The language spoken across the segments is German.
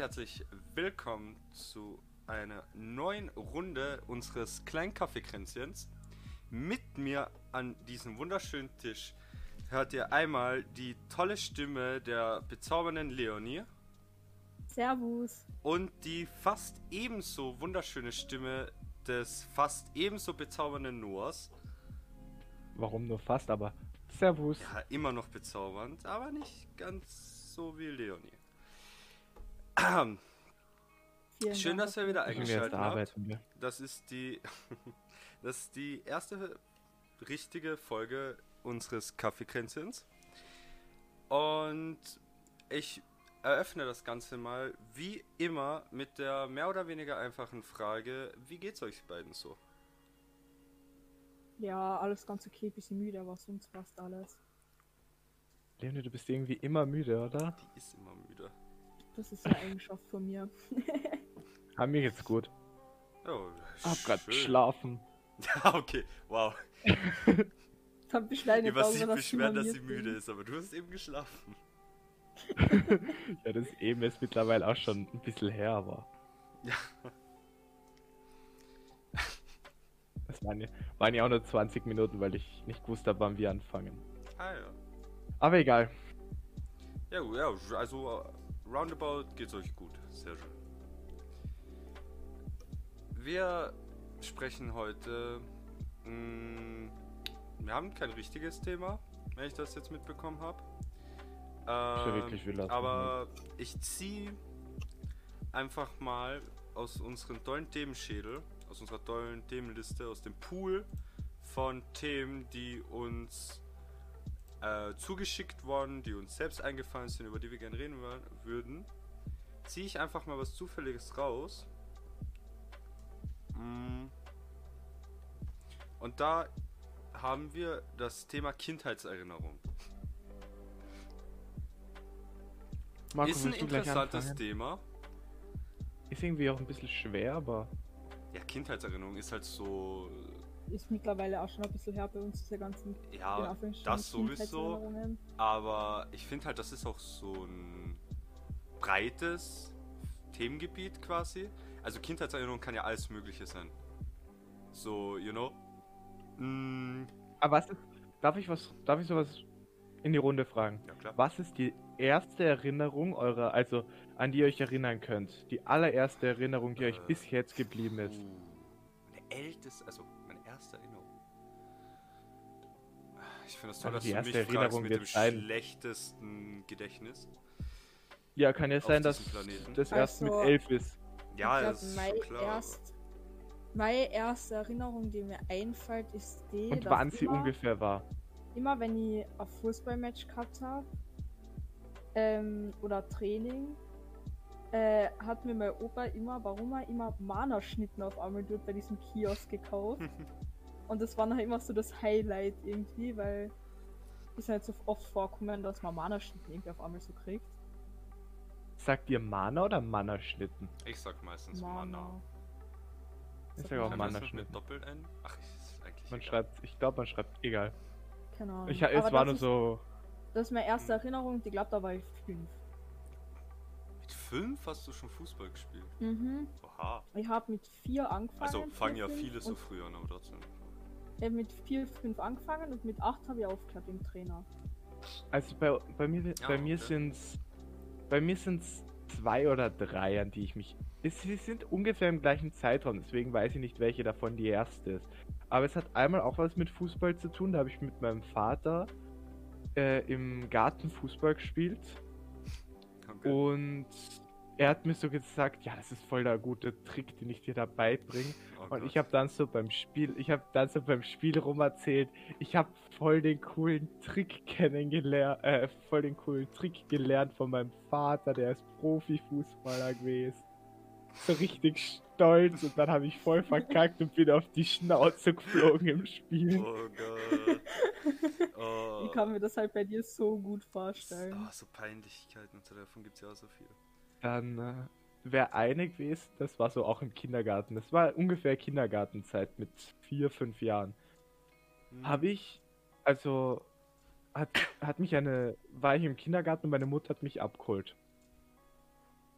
herzlich willkommen zu einer neuen Runde unseres kleinen Kaffeekränzchens. Mit mir an diesem wunderschönen Tisch hört ihr einmal die tolle Stimme der bezaubernden Leonie Servus. und die fast ebenso wunderschöne Stimme des fast ebenso bezaubernden Noahs. Warum nur fast, aber Servus. Ja, immer noch bezaubernd, aber nicht ganz so wie Leonie. Vielen Schön, Dank dass ihr wieder eingeschaltet mir. Das ist die, das ist die erste richtige Folge unseres Kaffeekränzchens. Und ich eröffne das Ganze mal wie immer mit der mehr oder weniger einfachen Frage: Wie geht's euch beiden so? Ja, alles ganz okay, bisschen müde, aber sonst passt alles. Leonie, du bist irgendwie immer müde, oder? Die ist immer müde. Das ist eine Eigenschaft von mir. Ah, mir geht's gut. Oh, Hab grad schön. geschlafen. Ja, okay, wow. Dann beschweren Über jetzt sie beschweren, dass wir sie müde ist, aber du hast eben geschlafen. Ja, das ist eben jetzt mittlerweile auch schon ein bisschen her, aber Ja. das waren ja, waren ja auch nur 20 Minuten, weil ich nicht gewusst habe, wann wir anfangen. Ah ja. Aber egal. Ja, gut, ja, also äh, roundabout geht's euch gut. Sehr schön. Wir sprechen heute. Mh, wir haben kein richtiges Thema, wenn ich das jetzt mitbekommen habe. Ähm, aber ich ziehe einfach mal aus unserem tollen Themenschädel, aus unserer tollen Themenliste, aus dem Pool von Themen, die uns äh, zugeschickt worden, die uns selbst eingefallen sind, über die wir gerne reden würden, ziehe ich einfach mal was Zufälliges raus. Mm. Und da haben wir das Thema Kindheitserinnerung. Marco, ist ein interessantes? Thema. Ist irgendwie auch ein bisschen schwer, aber Ja, Kindheitserinnerung ist halt so. Ist mittlerweile auch schon ein bisschen her bei uns, diese ganzen Ja, das sowieso. Aber ich finde halt, das ist auch so ein breites Themengebiet quasi. Also Kindheitserinnerung kann ja alles Mögliche sein. So, you know. Mm, Aber was ist. Darf ich was. Darf ich sowas in die Runde fragen? ja, klar. Was ist die erste Erinnerung eurer, also an die ihr euch erinnern könnt? Die allererste Erinnerung, die euch Äh, bis jetzt geblieben ist? Puh, meine älteste, also erste Erinnerung. Ich finde das toll, Also dass die du mich erste fragst Erinnerung mit dem wird sein- schlechtesten Gedächtnis. Ja, kann ja sein, dass das erst mit Also, elf ist. Ja, ich das ist meine, schon klar. erst, meine erste Erinnerung, die mir einfällt, ist die, Und dass wann sie immer, ungefähr war. immer wenn ich ein Fußballmatch gehabt habe ähm, oder Training, äh, hat mir mein Opa immer, warum er immer Mana-Schnitten auf einmal dort bei diesem Kiosk gekauft. Und das war nachher immer so das Highlight irgendwie, weil ist halt so oft vorkommen, dass man Mana-Schnitten irgendwie auf einmal so kriegt. Sagt ihr Mana oder Mana-Schnitten? Ich sag meistens Mana. Ich Sag auch Mana-Schnitten. mit Doppel-N? Ach, ist eigentlich Man egal. schreibt, ich glaube, man schreibt, egal. Keine Ahnung. Ich, es Aber war das nur ist- so, Das ist meine erste Erinnerung, die glaubt, da war ich fünf. Mit fünf hast du schon Fußball gespielt. Mhm. Oha. Ich habe mit vier angefangen. Also fangen ja viele so früh an, aber trotzdem. Habe mit vier, fünf angefangen und mit acht habe ich aufgehört im Trainer. also bei, bei mir, Ja, bei mir okay. sind's, bei mir sind's zwei oder drei, an die ich mich, es, sie sind ungefähr im gleichen Zeitraum, deswegen weiß ich nicht, welche davon die erste ist. Aber es hat einmal auch was mit Fußball zu tun, da habe ich mit meinem Vater äh, im Garten Fußball gespielt. Okay. Und er hat mir so gesagt, ja, das ist voll der gute Trick, den ich dir dabei bringe. Oh Und Gott. ich habe dann so beim Spiel, ich habe dann so beim Spiel rum erzählt, ich habe voll den coolen Trick kennengelernt, äh, voll den coolen Trick gelernt von meinem Vater, der ist Profifußballer gewesen. So richtig stolz und dann habe ich voll verkackt und bin auf die Schnauze geflogen im Spiel. Oh Gott. Oh. Ich kann mir das halt bei dir so gut vorstellen. Oh, so Peinlichkeiten und so, davon gibt es ja auch so viel. Dann äh, wäre eine gewesen, das war so auch im Kindergarten. Das war ungefähr Kindergartenzeit mit vier, fünf Jahren. Hm. Habe ich, also hat, hat mich eine, war ich im Kindergarten und meine Mutter hat mich abgeholt.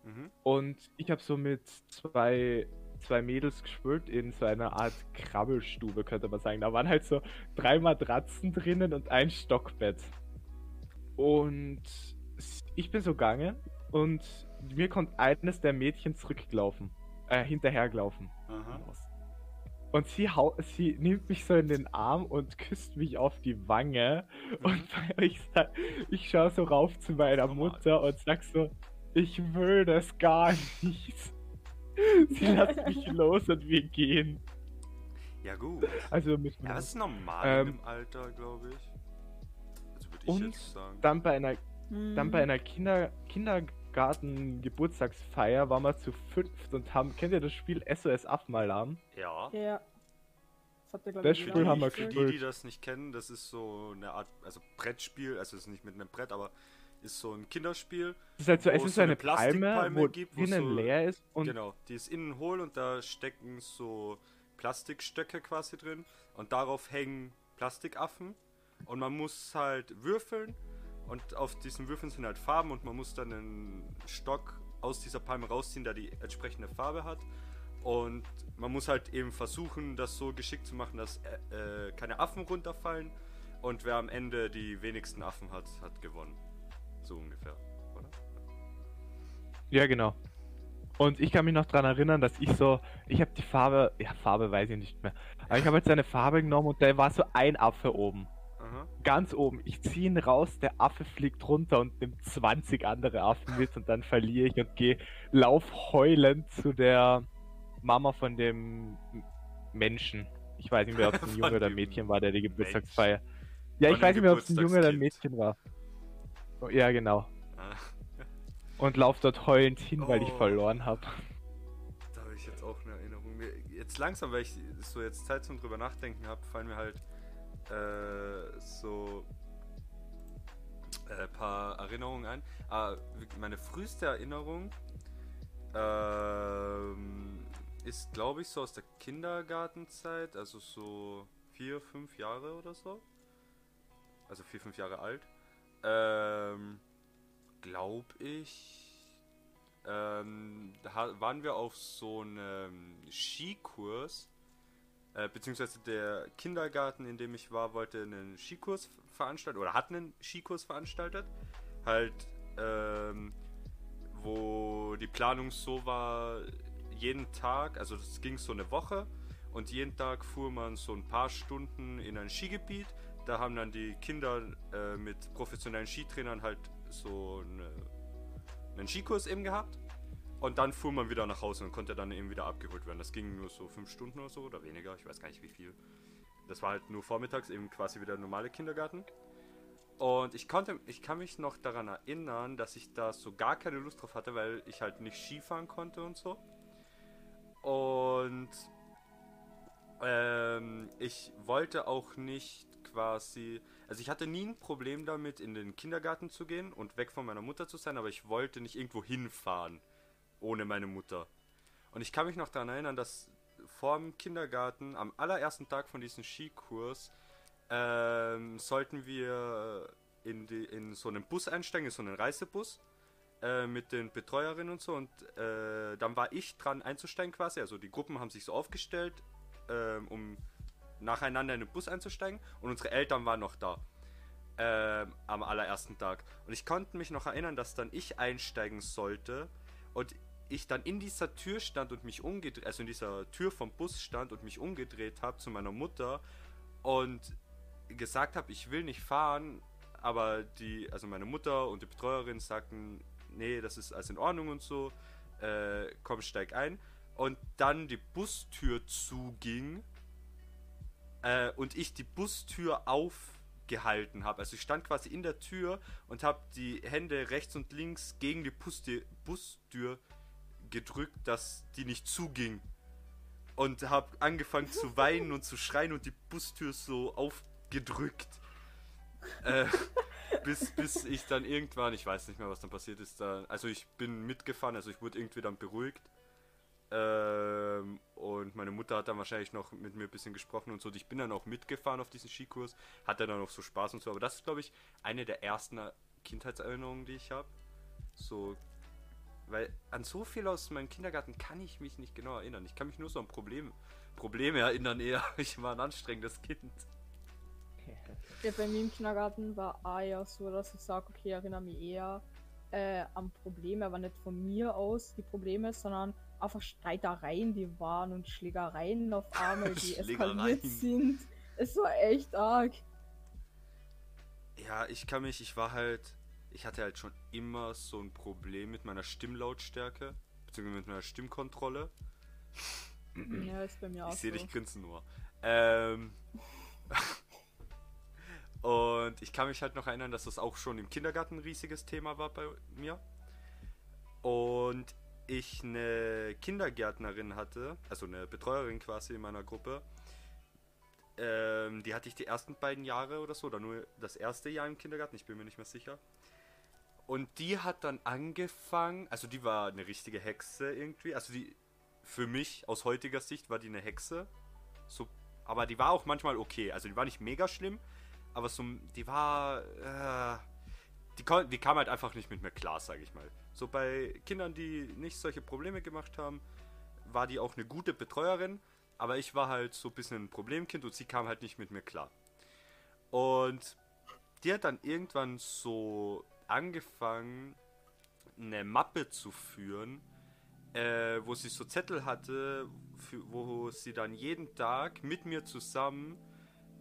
Mhm. Und ich habe so mit zwei, zwei Mädels gespielt in so einer Art Krabbelstube, könnte man sagen. Da waren halt so drei Matratzen drinnen und ein Stockbett. Und ich bin so gegangen und mir kommt eines der Mädchen zurückgelaufen, äh, hinterhergelaufen. Aha. Und sie, hau sie nimmt mich so in den Arm und küsst mich auf die Wange. Mhm. Und ich, ich schaue so rauf zu meiner. Mutter und sag so, ich will das gar nicht. Sie lässt mich los und wir gehen. Ja, gut. Also mit Ja, das ist normal Ähm, dem Alter, glaube ich. Also würde ich und jetzt sagen. dann bei einer, Hm. dann bei einer Kinder, Kindergarten-Geburtstagsfeier waren wir zu fünft und haben, kennt ihr das Spiel SOS Affenalarm? Ja. Ja. Das hat der, glaub Das Spiel haben wir die, für gespielt. die, die das nicht kennen, das ist so eine Art, also Brettspiel, also es ist nicht mit einem Brett, aber ist so ein Kinderspiel. Es ist halt so, Wo es ist so eine eine Palme, Plastikpalme wo gibt, wo drinnen so- leer ist und genau, die ist innen hohl und da stecken so Plastikstöcke quasi drin und darauf hängen Plastikaffen und man muss halt würfeln und auf diesen Würfeln sind halt Farben und man muss dann einen Stock aus dieser Palme rausziehen, der die entsprechende Farbe hat. Und man muss halt eben versuchen, das so geschickt zu machen, dass äh, äh, keine Affen runterfallen. Und wer am Ende die wenigsten Affen hat, hat gewonnen. So ungefähr, oder? Ja, genau. Und ich kann mich noch daran erinnern, dass ich so, ich habe die Farbe, ja, Farbe weiß ich nicht mehr, aber ich habe jetzt eine Farbe genommen und da war so ein Affe oben. Ganz oben. Ich ziehe ihn raus, der Affe fliegt runter und nimmt 20 andere Affen mit und dann verliere ich und gehe lauf heulend zu der Mama von dem Menschen. Ich weiß nicht mehr, ob es ein Junge oder ein Mädchen war, der die Geburtstagsfeier. Ja, ich weiß nicht mehr, ob es ein Junge oder ein. Mädchen war. Oh, Ja, genau. Ah. Und lauf dort heulend hin, weil ich Oh. verloren habe. Da habe ich jetzt auch eine Erinnerung. Jetzt langsam, weil ich so jetzt Zeit zum drüber nachdenken habe, fallen mir halt äh, so ein paar Erinnerungen ein. Aber meine früheste Erinnerung ähm, ist, glaube ich, so aus der Kindergartenzeit, also so vier, fünf Jahre oder so. Also vier, fünf Jahre alt. Ähm, glaube ich, ähm, da waren wir auf so einem Skikurs, äh, beziehungsweise der Kindergarten, in dem ich war, wollte einen Skikurs veranstalten oder hat einen Skikurs veranstaltet. Halt, ähm, wo die Planung so war, jeden Tag, also das ging so eine Woche und jeden Tag fuhr man so ein paar Stunden in ein Skigebiet. Da haben dann die Kinder äh, mit professionellen Skitrainern halt so eine einen Skikurs eben gehabt. Und dann fuhr man wieder nach Hause und konnte dann eben wieder abgeholt werden. Das ging nur so fünf Stunden oder so oder weniger, ich weiß gar nicht wie viel. Das war halt nur vormittags, eben quasi wieder der normale Kindergarten. Und ich konnte, ich kann mich noch daran erinnern, dass ich da so gar keine Lust drauf hatte, weil ich halt nicht Skifahren konnte und so. Und ähm, ich wollte auch nicht quasi. Also ich hatte nie ein Problem damit, in den Kindergarten zu gehen und weg von meiner Mutter zu sein, aber ich wollte nicht irgendwo hinfahren ohne meine Mutter. Und ich kann mich noch daran erinnern, dass vor dem Kindergarten, am allerersten Tag von diesem Skikurs, ähm, sollten wir in, die, in so einen Bus einsteigen, in so einen Reisebus äh, mit den Betreuerinnen und so. Und äh, dann war ich dran einzusteigen quasi. Also die Gruppen haben sich so aufgestellt, ähm, um nacheinander in den Bus einzusteigen. Und unsere Eltern waren noch da. Ähm, am allerersten Tag. Und ich konnte mich noch erinnern, dass dann ich einsteigen sollte und ich dann in dieser Tür stand und mich umgedreht, also in dieser Tür vom Bus stand und mich umgedreht habe zu meiner Mutter und gesagt habe, ich will nicht fahren, aber die, also meine Mutter und die Betreuerin sagten, nee, das ist alles in Ordnung und so, äh, komm, steig ein. Und dann die Bustür zuging äh, und ich die Bustür aufgehalten habe. Also ich stand quasi in der Tür und habe die Hände rechts und links gegen die Pusti Bustür gedrückt, dass die nicht zuging. Und habe angefangen zu weinen und zu schreien und die Bustür so aufgedrückt. Äh, bis, bis ich dann irgendwann, ich weiß nicht mehr, was dann passiert ist, da, also ich bin mitgefahren, also ich wurde irgendwie dann beruhigt. Ähm, und meine Mutter hat dann wahrscheinlich noch mit mir ein bisschen gesprochen und so. Ich bin dann auch mitgefahren auf diesen Skikurs, hatte dann auch so Spaß und so. Aber das ist, glaube ich, eine der ersten Kindheitserinnerungen, die ich habe. So, Weil an so viel aus meinem Kindergarten kann ich mich nicht genau erinnern. Ich kann mich nur so an Problem, Probleme erinnern eher. Ich war ein anstrengendes Kind. Ja, bei mir im Kindergarten war auch ja so, dass ich sage, okay, ich erinnere mich eher äh, an Probleme, aber nicht von mir aus die Probleme, sondern einfach Streitereien, die waren und Schlägereien auf einmal, die eskaliert sind. Es war echt arg. Ja, ich kann mich, ich war halt, ich hatte halt schon immer so ein Problem mit meiner Stimmlautstärke, beziehungsweise mit meiner Stimmkontrolle. Ja, ist bei mir auch Ich sehe so. dich grinsen nur. Ähm. Und ich kann mich halt noch erinnern, dass das auch schon im Kindergarten ein riesiges Thema war bei mir. Und ich eine Kindergärtnerin hatte, also eine Betreuerin quasi in meiner Gruppe. Ähm, die hatte ich die ersten beiden Jahre oder so, oder nur das erste Jahr im Kindergarten, ich bin mir nicht mehr sicher. Und die hat dann angefangen, also die war eine richtige Hexe irgendwie, also die, für mich aus heutiger Sicht war die eine Hexe. So, aber die war auch manchmal okay. Also die war nicht mega schlimm, aber so, die war, äh, die, die kam halt einfach nicht mit mir klar, sage ich mal. So bei Kindern, die nicht solche Probleme gemacht haben, war die auch eine gute Betreuerin, aber ich war halt so ein bisschen ein Problemkind und sie kam halt nicht mit mir klar. Und die hat dann irgendwann so angefangen, eine Mappe zu führen, äh, wo sie so Zettel hatte, für, wo sie dann jeden Tag mit mir zusammen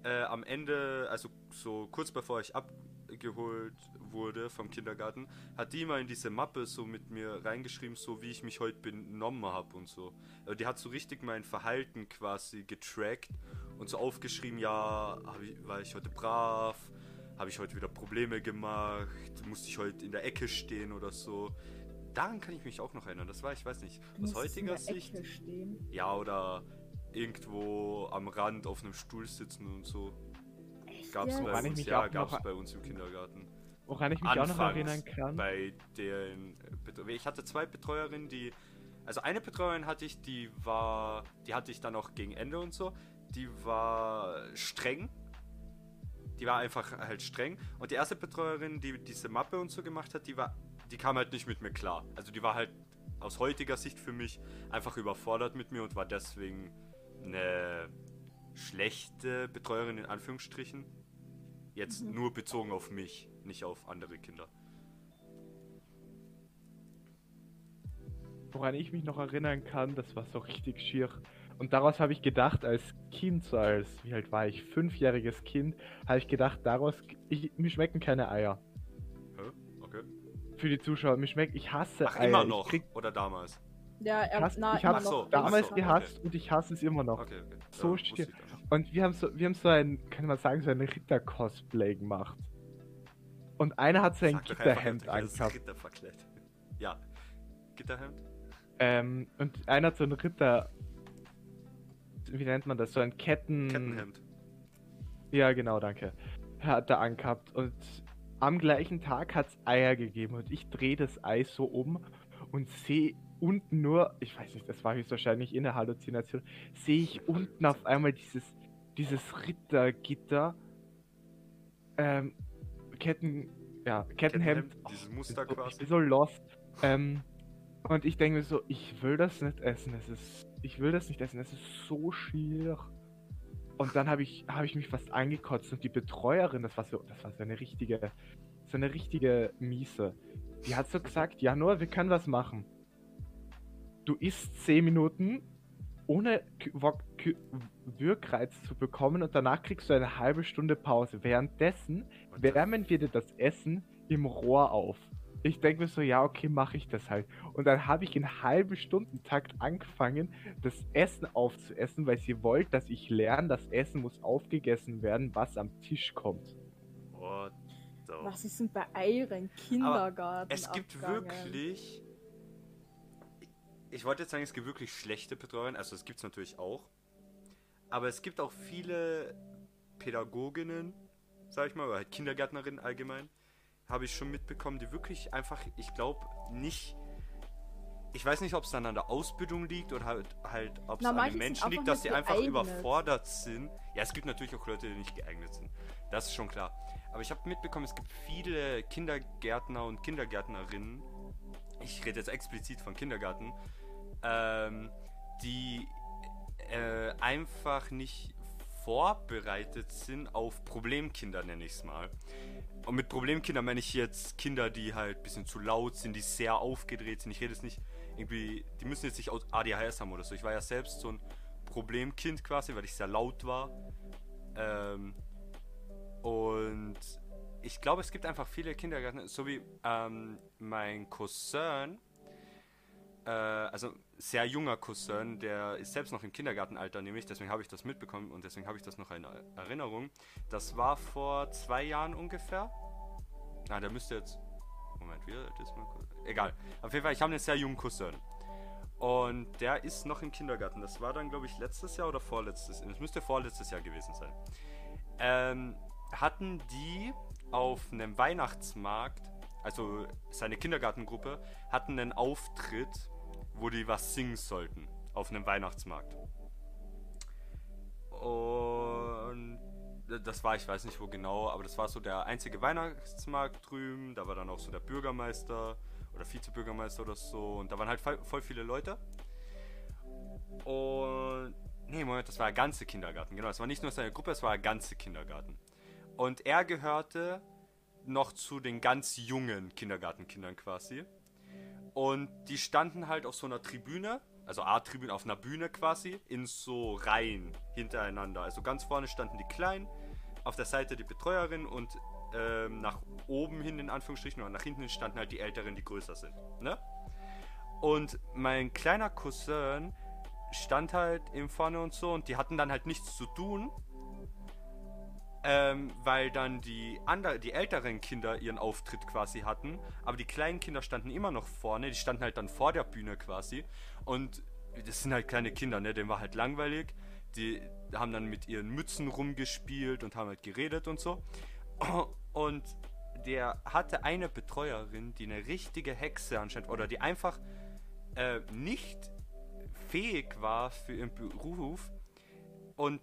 äh, am Ende, also so kurz bevor ich abgeholt wurde vom Kindergarten, hat die mal in diese Mappe so mit mir reingeschrieben, so wie ich mich heute benommen habe und so. Also die hat so richtig mein Verhalten quasi getrackt und so aufgeschrieben, ja, ich, war ich heute brav, habe ich heute wieder Probleme gemacht, musste ich heute in der Ecke stehen oder so. Daran kann ich mich auch noch erinnern. Das war, ich weiß nicht, Du aus heutiger der Sicht. Ecke stehen. Ja, oder irgendwo am Rand auf einem Stuhl sitzen und so. Echt Gab's jetzt? bei uns, ja, gab's bei uns im Kindergarten. Woran ich mich auch noch Anfangs erinnern kann. Bei den Betreu- ich hatte zwei Betreuerinnen, die also eine Betreuerin hatte ich, die war, die hatte ich dann auch gegen Ende und so. Die war streng. Die war einfach halt streng. Und die erste Betreuerin, die diese Mappe und so gemacht hat, die war, die kam halt nicht mit mir klar. Also die war halt aus heutiger Sicht für mich einfach überfordert mit mir und war deswegen eine schlechte Betreuerin in Anführungsstrichen. Jetzt Mhm. nur bezogen auf mich, nicht auf andere Kinder. Woran ich mich noch erinnern kann, das war so richtig schier. Und daraus habe ich gedacht, als Kind, so als, wie alt war ich, fünfjähriges Kind, habe ich gedacht, daraus, ich, mir schmecken keine Eier. Hä? Okay. Für die Zuschauer, mir schmeckt, ich hasse Ach, Eier. immer noch. krieg, Oder damals. Ja, ich, er, hasse, na, ich immer habe so, damals so, gehasst und ich hasse es immer noch. Okay, okay. So nicht. Und wir haben so, wir haben so ein, kann man sagen, so ein Ritter-Cosplay gemacht. Und einer hat so ein Sag doch einfach, Gitterhemd er angehabt. Ritter verkleidet. Ja. Gitterhemd? Ähm, und einer hat so ein Ritter. Wie nennt man das? So ein Ketten. Kettenhemd. Ja, genau, danke. Hat er angehabt. Und am gleichen Tag hat es Eier gegeben. Und ich drehe das Ei so um und sehe unten nur, ich weiß nicht, das war höchstwahrscheinlich in der Halluzination, sehe ich unten auf einmal dieses, dieses Rittergitter. Ähm, Ketten. Ja, Kettenhemd. Dieses Ich Muster bin so, ich quasi. bin so lost. Ähm, und ich denke mir so, ich will das nicht essen. Es ist, ich will das nicht essen. Es ist so schier. Und dann habe ich, habe ich mich fast angekotzt und die Betreuerin, das war so, das war so eine richtige, so eine richtige Miese. Die hat so gesagt, ja Noah, wir können was machen. Du isst 10 Minuten, ohne Würgreiz zu bekommen und danach kriegst du eine halbe Stunde Pause. Währenddessen wärmen wir dir das Essen im Rohr auf. Ich denke mir so, ja, okay, mache ich das halt. Und dann habe ich in halben Stundentakt angefangen, das Essen aufzuessen, weil sie wollte, dass ich lerne, das Essen muss aufgegessen werden, was am Tisch kommt. What the Was ist denn bei euren Kindergarten? Es gibt abgegangen? wirklich. Ich wollte jetzt sagen, es gibt wirklich schlechte Betreuerinnen, also es gibt es natürlich auch. Aber es gibt auch viele Pädagoginnen, sag ich mal, oder halt Kindergärtnerinnen allgemein, habe ich schon mitbekommen, die wirklich einfach, ich glaube, nicht. Ich weiß nicht, ob es dann an der Ausbildung liegt oder halt, halt ob es an den Menschen liegt, dass die einfach überfordert sind. Ja, es gibt natürlich auch Leute, die nicht geeignet sind. Das ist schon klar. Aber ich habe mitbekommen, es gibt viele Kindergärtner und Kindergärtnerinnen ich rede jetzt explizit von Kindergarten, ähm, die äh, einfach nicht vorbereitet sind auf Problemkinder, nenne ich es mal. Und mit Problemkinder meine ich jetzt Kinder, die halt ein bisschen zu laut sind, die sehr aufgedreht sind. Ich rede jetzt nicht irgendwie, die müssen jetzt nicht ADHS haben oder so. Ich war ja selbst so ein Problemkind quasi, weil ich sehr laut war. Ähm, und ich glaube, es gibt einfach viele Kindergärten, so wie ähm, mein Cousin, äh, also sehr junger Cousin, der ist selbst noch im Kindergartenalter, nämlich, deswegen habe ich das mitbekommen und deswegen habe ich das noch in Erinnerung. Das war vor zwei Jahren ungefähr. Na, der müsste jetzt. Moment, wie alt ist mein Cousin? Egal. Auf jeden Fall, ich habe einen sehr jungen Cousin. Und der ist noch im Kindergarten. Das war dann, glaube ich, letztes Jahr oder vorletztes. Es müsste vorletztes Jahr gewesen sein. Ähm, hatten die auf einem Weihnachtsmarkt, also seine Kindergartengruppe, hatten einen Auftritt, wo die was singen sollten. Auf einem Weihnachtsmarkt. Und das war, ich weiß nicht wo genau, aber das war so der einzige Weihnachtsmarkt drüben. Da war dann auch so der Bürgermeister oder Vizebürgermeister oder so. Und da waren halt voll viele Leute. Und. Nee, Moment, das war der ganze Kindergarten. Genau, es war nicht nur seine Gruppe, es war der ganze Kindergarten. Und er gehörte noch zu den ganz jungen Kindergartenkindern quasi. Und die standen halt auf so einer Tribüne, also A-Tribüne auf einer Bühne quasi, in so Reihen hintereinander. Also ganz vorne standen die Kleinen, auf der Seite die Betreuerin und ähm, nach oben hin in Anführungsstrichen oder nach hinten standen halt die Älteren, die größer sind. Ne? Und mein kleiner Cousin stand halt im vorne und so und die hatten dann halt nichts zu tun ähm, weil dann die, andre, die älteren Kinder ihren Auftritt quasi hatten, aber die kleinen Kinder standen immer noch vorne, die standen halt dann vor der Bühne quasi. Und das sind halt kleine Kinder, ne, denen war halt langweilig, die haben dann mit ihren Mützen rumgespielt und haben halt geredet und so. Und der hatte eine Betreuerin, die eine richtige Hexe anscheinend, oder die einfach äh, nicht fähig war für ihren Beruf. Und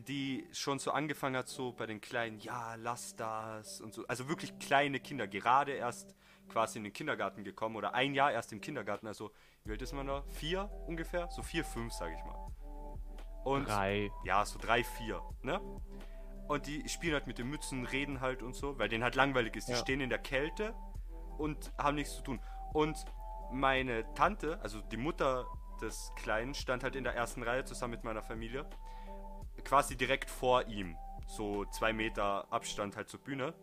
die schon so angefangen hat, so bei den Kleinen, ja, lass das und so. Also wirklich kleine Kinder, gerade erst quasi in den Kindergarten gekommen oder ein Jahr erst im Kindergarten. Also, wie alt ist man da? Vier ungefähr? So vier, fünf, sag ich mal. Und, drei. Ja, so drei, vier, ne? Und die spielen halt mit den Mützen, reden halt und so, weil denen halt langweilig ist. Die ja. stehen in der Kälte und haben nichts zu tun. Und meine Tante, also die Mutter des Kleinen, stand halt in der ersten Reihe zusammen mit meiner Familie quasi direkt vor ihm. So zwei Meter Abstand halt zur Bühne.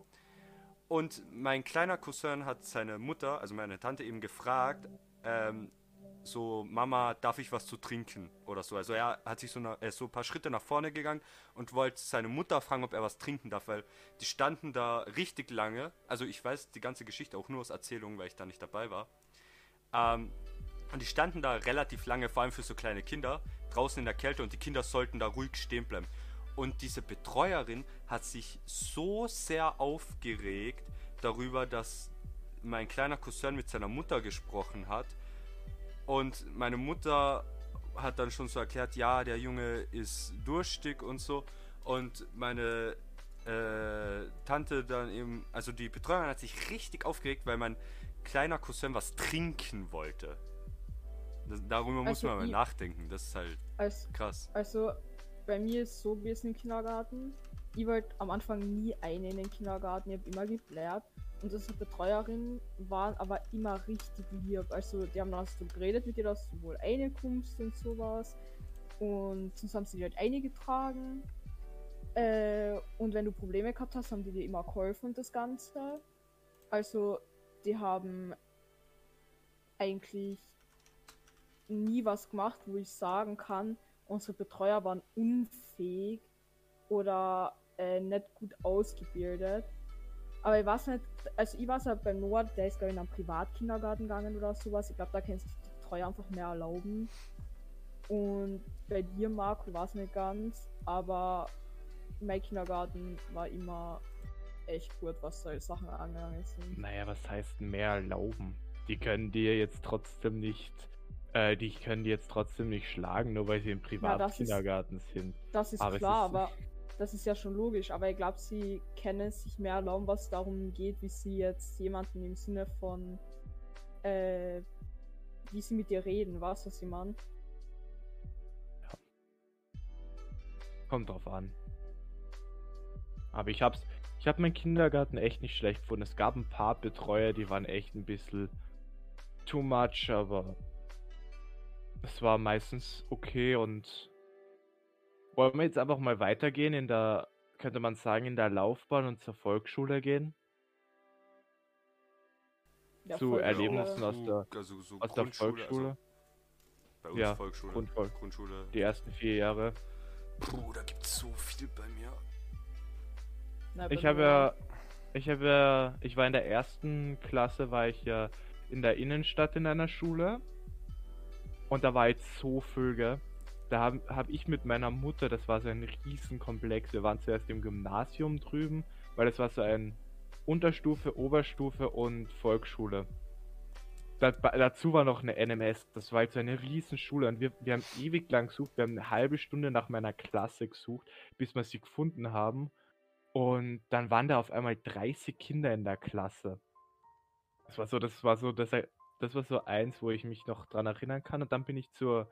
Und mein kleiner Cousin hat seine Mutter, also meine Tante, eben gefragt, ähm, so, Mama, darf ich was zu trinken? Oder so. Also er hat sich so, eine, so ein paar Schritte nach vorne gegangen und wollte seine Mutter fragen, ob er was trinken darf, weil die standen da richtig lange. Also ich weiß die ganze Geschichte auch nur aus Erzählungen, weil ich da nicht dabei war. Ähm, und die standen da relativ lange, vor allem für so kleine Kinder, draußen in der Kälte und die Kinder sollten da ruhig stehen bleiben. Und diese Betreuerin hat sich so sehr aufgeregt darüber, dass mein kleiner Cousin mit seiner Mutter gesprochen hat. Und meine Mutter hat dann schon so erklärt, ja, der Junge ist durstig und so. Und meine äh, Tante dann eben, also die Betreuerin hat sich richtig aufgeregt, weil mein kleiner Cousin was trinken wollte. Das, darüber also muss man mal nachdenken. Das ist halt als, krass. Also, bei mir ist so gewesen im Kindergarten. Ich wollte am Anfang nie eine in den Kindergarten. Ich habe immer geblärt. Und unsere Betreuerin waren aber immer richtig lieb. Also, die haben dann so geredet mit dir, dass du wohl eine kommst und sowas. Und sonst haben sie dir halt eingetragen. Äh, und wenn du Probleme gehabt hast, haben die dir immer geholfen und das Ganze. Also, die haben eigentlich nie was gemacht, wo ich sagen kann, unsere Betreuer waren unfähig oder äh, nicht gut ausgebildet. Aber ich weiß nicht, also ich weiß ja beim Noah, der ist glaube in einem Privatkindergarten gegangen oder sowas. Ich glaube, da kannst du die Betreuer einfach mehr erlauben. Und bei dir, Marco, weiß nicht ganz, aber mein Kindergarten war immer echt gut, was solche Sachen angegangen sind. Naja, was heißt mehr erlauben? Die können dir jetzt trotzdem nicht äh, die können die jetzt trotzdem nicht schlagen, nur weil sie im Privatkindergarten ja, sind. Das ist aber klar, ist aber das ist ja schon logisch. Aber ich glaube, sie kennen sich mehr erlauben, was darum geht, wie sie jetzt jemanden im Sinne von äh, wie sie mit dir reden, weißt du, was ich meine? Kommt drauf an. Aber ich hab's. Ich hab meinen Kindergarten echt nicht schlecht gefunden. Es gab ein paar Betreuer, die waren echt ein bisschen too much, aber es war meistens okay und wollen wir jetzt einfach mal weitergehen in der, könnte man sagen, in der Laufbahn und zur Volksschule gehen? Ja, Zu voll Erlebnissen aus der, also so aus der Grundschule, Volksschule. Also bei uns Ja, Volksschule. Grundvol- Grundschule. Die ersten vier Jahre. Puh, da gibt's so viel bei mir. Na, Ich habe ja, ich habe ja, ich war in der ersten Klasse, war ich ja in der Innenstadt in einer Schule. Und da war jetzt so viel, gell? Da habe hab ich mit meiner Mutter, das war so ein Riesenkomplex. Wir waren zuerst im Gymnasium drüben, weil das war so ein Unterstufe, Oberstufe und Volksschule. Da, dazu war noch eine NMS. Das war jetzt so eine Riesenschule und wir, wir haben ewig lang gesucht. Wir haben eine halbe Stunde nach meiner Klasse gesucht, bis wir sie gefunden haben. Und dann waren da auf einmal 30 Kinder in der Klasse. Das war so, das war so, das, das war so eins, wo ich mich noch dran erinnern kann. Und dann bin ich zur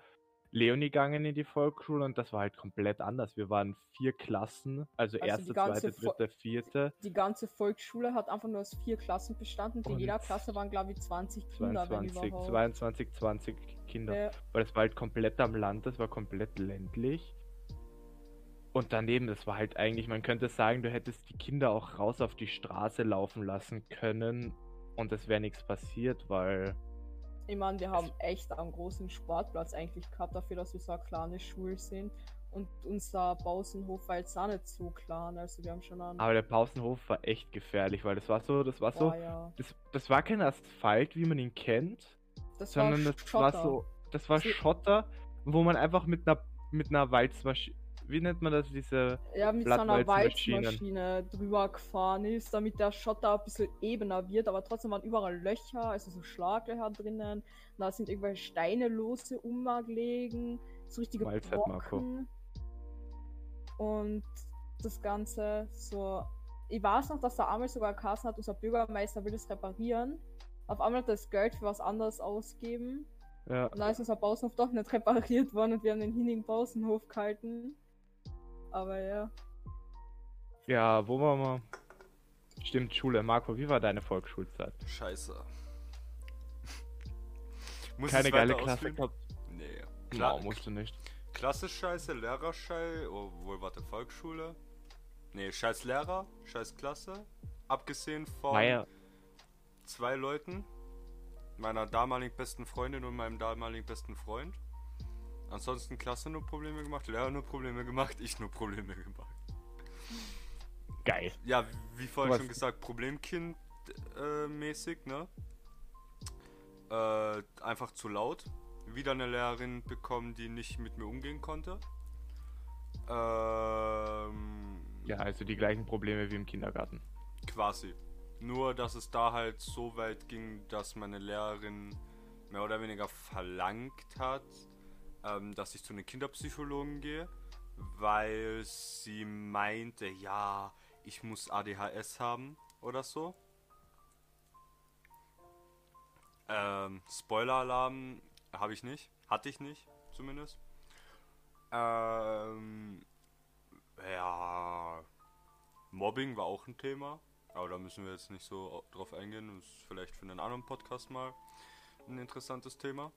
Leonie gegangen in die Volksschule und das war halt komplett anders. Wir waren vier Klassen, also, die erste, zweite, dritte, vierte, Die ganze Volksschule hat einfach nur aus vier Klassen bestanden. und In jeder Klasse waren, glaube ich, 20 Kinder, wenn 22, überhaupt. 22, 20 Kinder. Ja, Weil das war halt komplett am Land, das war komplett ländlich. Und daneben, das war halt eigentlich, man könnte sagen, du hättest die Kinder auch raus auf die Straße laufen lassen können und es wäre nichts passiert, weil ich meine, wir haben echt einen großen Sportplatz eigentlich gehabt, dafür, dass wir so eine kleine Schule sind. Und unser Pausenhof war jetzt auch nicht so klein. Also wir haben schon einen. aber der Pausenhof war echt gefährlich, weil das war so, das war so, Boah, ja. das, das war kein Asphalt, wie man ihn kennt, Das war sondern das Schotter. war so, das war Schotter, wo man einfach mit einer mit einer Walzmaschine, wie nennt man das, diese Ja, mit so einer. Walzmaschine drüber gefahren ist, damit der Schotter ein bisschen ebener wird, aber trotzdem waren überall Löcher, also so Schlaglöcher drinnen. Da sind irgendwelche Steine lose umgelegen, so richtige Mahlzeit, Marco. Und das Ganze so. Ich weiß noch, dass der einmal sogar Kassen hat, unser Bürgermeister will das reparieren. Auf einmal hat er das Geld für was anderes ausgeben. ja, Und dann ist unser Pausenhof doch nicht repariert worden und wir haben den hinigen Pausenhof gehalten. Aber ja. ja, wo waren wir? Stimmt, Schule. Marco, wie war deine Volksschulzeit? Scheiße. Muss Keine geile Klasse gehabt? Nee. Klar, Klar, musst du nicht. Klasse scheiße, Lehrer scheiße, obwohl, warte, Volksschule. Nee, scheiß Lehrer, scheiß Klasse. Abgesehen von Meier, zwei Leuten. Meiner damaligen besten Freundin und meinem damaligen besten Freund. Ansonsten Klasse nur Probleme gemacht, Lehrer nur Probleme gemacht, ich nur Probleme gemacht. geil. Ja, wie vorhin Was- schon gesagt, Problemkind äh, mäßig, ne? Äh, einfach zu laut. Wieder eine Lehrerin bekommen, die nicht mit mir umgehen konnte. Ähm, Ja, also die gleichen Probleme wie im Kindergarten. Quasi. Nur, dass es da halt so weit ging, dass meine Lehrerin mehr oder weniger verlangt hat, ähm, dass ich zu einem Kinderpsychologen gehe, weil sie meinte, ja, ich muss ADHS haben oder so. Ähm, Spoiler-Alarm habe ich nicht. Hatte ich nicht, zumindest. Ähm, ja, Mobbing war auch ein Thema, aber da müssen wir jetzt nicht so drauf eingehen. Das ist vielleicht für einen anderen Podcast mal ein interessantes Thema.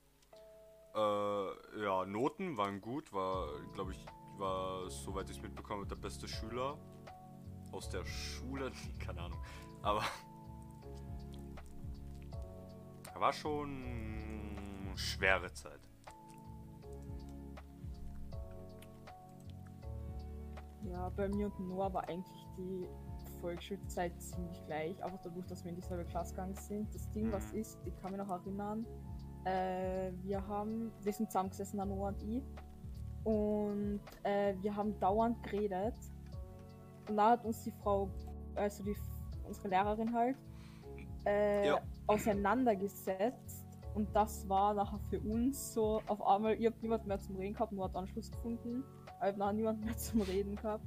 Äh, ja, Noten waren gut, war, glaube ich, war, soweit ich es mitbekommen habe, der beste Schüler aus der Schule. Keine Ahnung. Aber war schon schwere Zeit. Ja, bei mir und Noah war eigentlich die Volksschulzeit ziemlich gleich, einfach dadurch, dass wir in dieselbe Klasse gegangen sind. Das Ding, was Mhm. ist, ich kann mich noch erinnern, äh, wir haben, wir sind zusammengesessen, Noah und ich, und äh, wir haben dauernd geredet. Und dann hat uns die Frau, also die, unsere Lehrerin halt, äh, Ja. auseinandergesetzt. Und das war nachher für uns so, auf einmal, ihr habt niemand mehr zum Reden gehabt, nur hat Anschluss gefunden. Ich hab nachher niemand mehr zum Reden gehabt.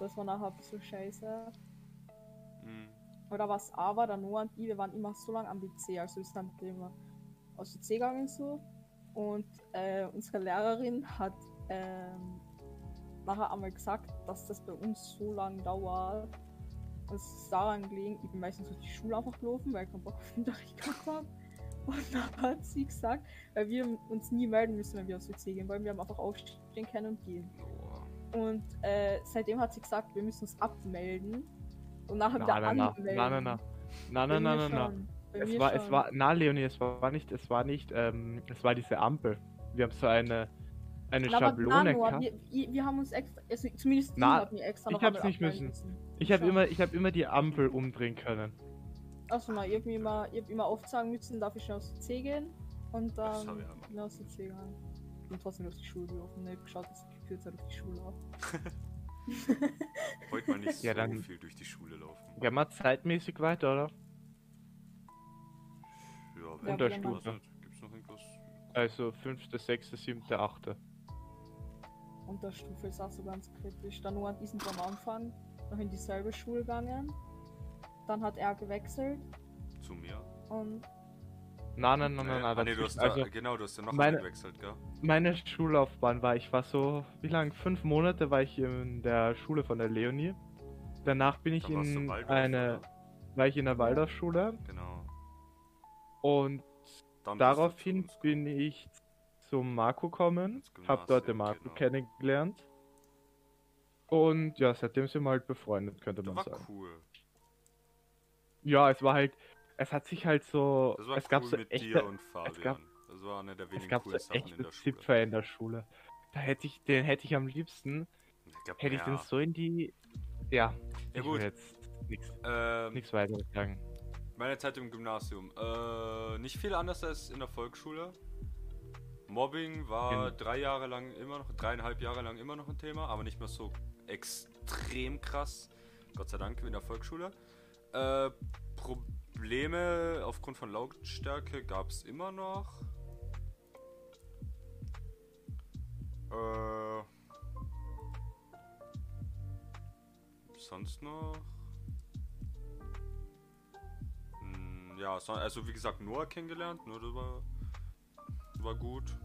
Das war nachher ein bisschen scheiße. Mhm. oder was aber, der Noah und ich, wir waren immer so lange am PC, also ist dann immer aus dem C gegangen so. Und äh, unsere Lehrerin hat ähm, nachher einmal gesagt, dass das bei uns so lange dauert. Und es ist daran gelegen, ich bin meistens durch die Schule einfach gelaufen, weil ich keinen Bock auf den Unterricht gehabt habe. Und dann hat sie gesagt, weil wir uns nie melden müssen, wenn wir aufs WC gehen wollen, wir haben einfach aufstehen können und gehen. Und äh, seitdem hat sie gesagt, wir müssen uns abmelden und nachher Na, wieder na, anmelden. na, na, na. Na, na, na, na, na. Es war, es war, na, Leonie, es war nicht, es war nicht, ähm, es war diese Ampel. Wir haben so eine, eine aber Schablone gehabt. wir, wir, haben uns extra, also zumindest Na, ich hab mir extra ich noch hab's einmal nicht müssen. müssen. Ich habe immer, ich habe immer die Ampel umdrehen können. Achso, na, ich hab mir immer, ich hab immer aufzeigen müssen, darf ich schon aufs C gehen und dann hab ich auch bin ich aufs C gegangen. Und trotzdem auf die Schule gelaufen, ne, geschaut, dass ich gekürzt auf die Schule habe. Heute mal nicht Ja, so dann- viel durch die Schule laufen. Ja, mal zeitmäßig weiter, oder? Ja, Unterstufe. Also, Gibt's noch irgendwas? Also fünfte, sechste, siebte, achte. Und der Stufe ist auch so ganz kritisch. Dann nur an diesem am Anfang noch in dieselbe Schule gegangen. Dann hat er gewechselt Zu mir? und Nein, nein, nein, nein, ah, nein. nee, du hast da, also genau, du hast ja noch meine- gewechselt, gell? meine Schullaufbahn war, ich war so, wie lang? Fünf Monate war ich in der Schule von der Leonie. Danach bin ich Da in eine, war ich in der Waldorfschule Genau. Und Dann daraufhin bin ich zum Marco gekommen, Ins hab dort den Marco genau. kennengelernt. Und ja, seitdem sind wir halt befreundet, könnte Das man war sagen. cool. Ja, es war halt, es hat sich halt so, Das war es cool gab so mit echte, dir und Fabian. gab- das war eine der es wenigen gab so in echte der Schule. Zipfer in der Schule. Da hätte ich, den hätte ich am liebsten, Ich glaub, hätte ich ja. den so in die, ja, ich gut. will jetzt nichts Ähm, weiteres sagen. Meine Zeit im Gymnasium. Äh, nicht viel anders als in der Volksschule. Mobbing war drei Jahre lang immer noch, dreieinhalb Jahre lang immer noch ein Thema, aber nicht mehr so extrem krass. Gott sei Dank wie in der Volksschule. Äh, Probleme aufgrund von Lautstärke gab es immer noch. Äh, sonst noch? Ja, so, also wie gesagt, Noah kennengelernt, nur das war, war gut.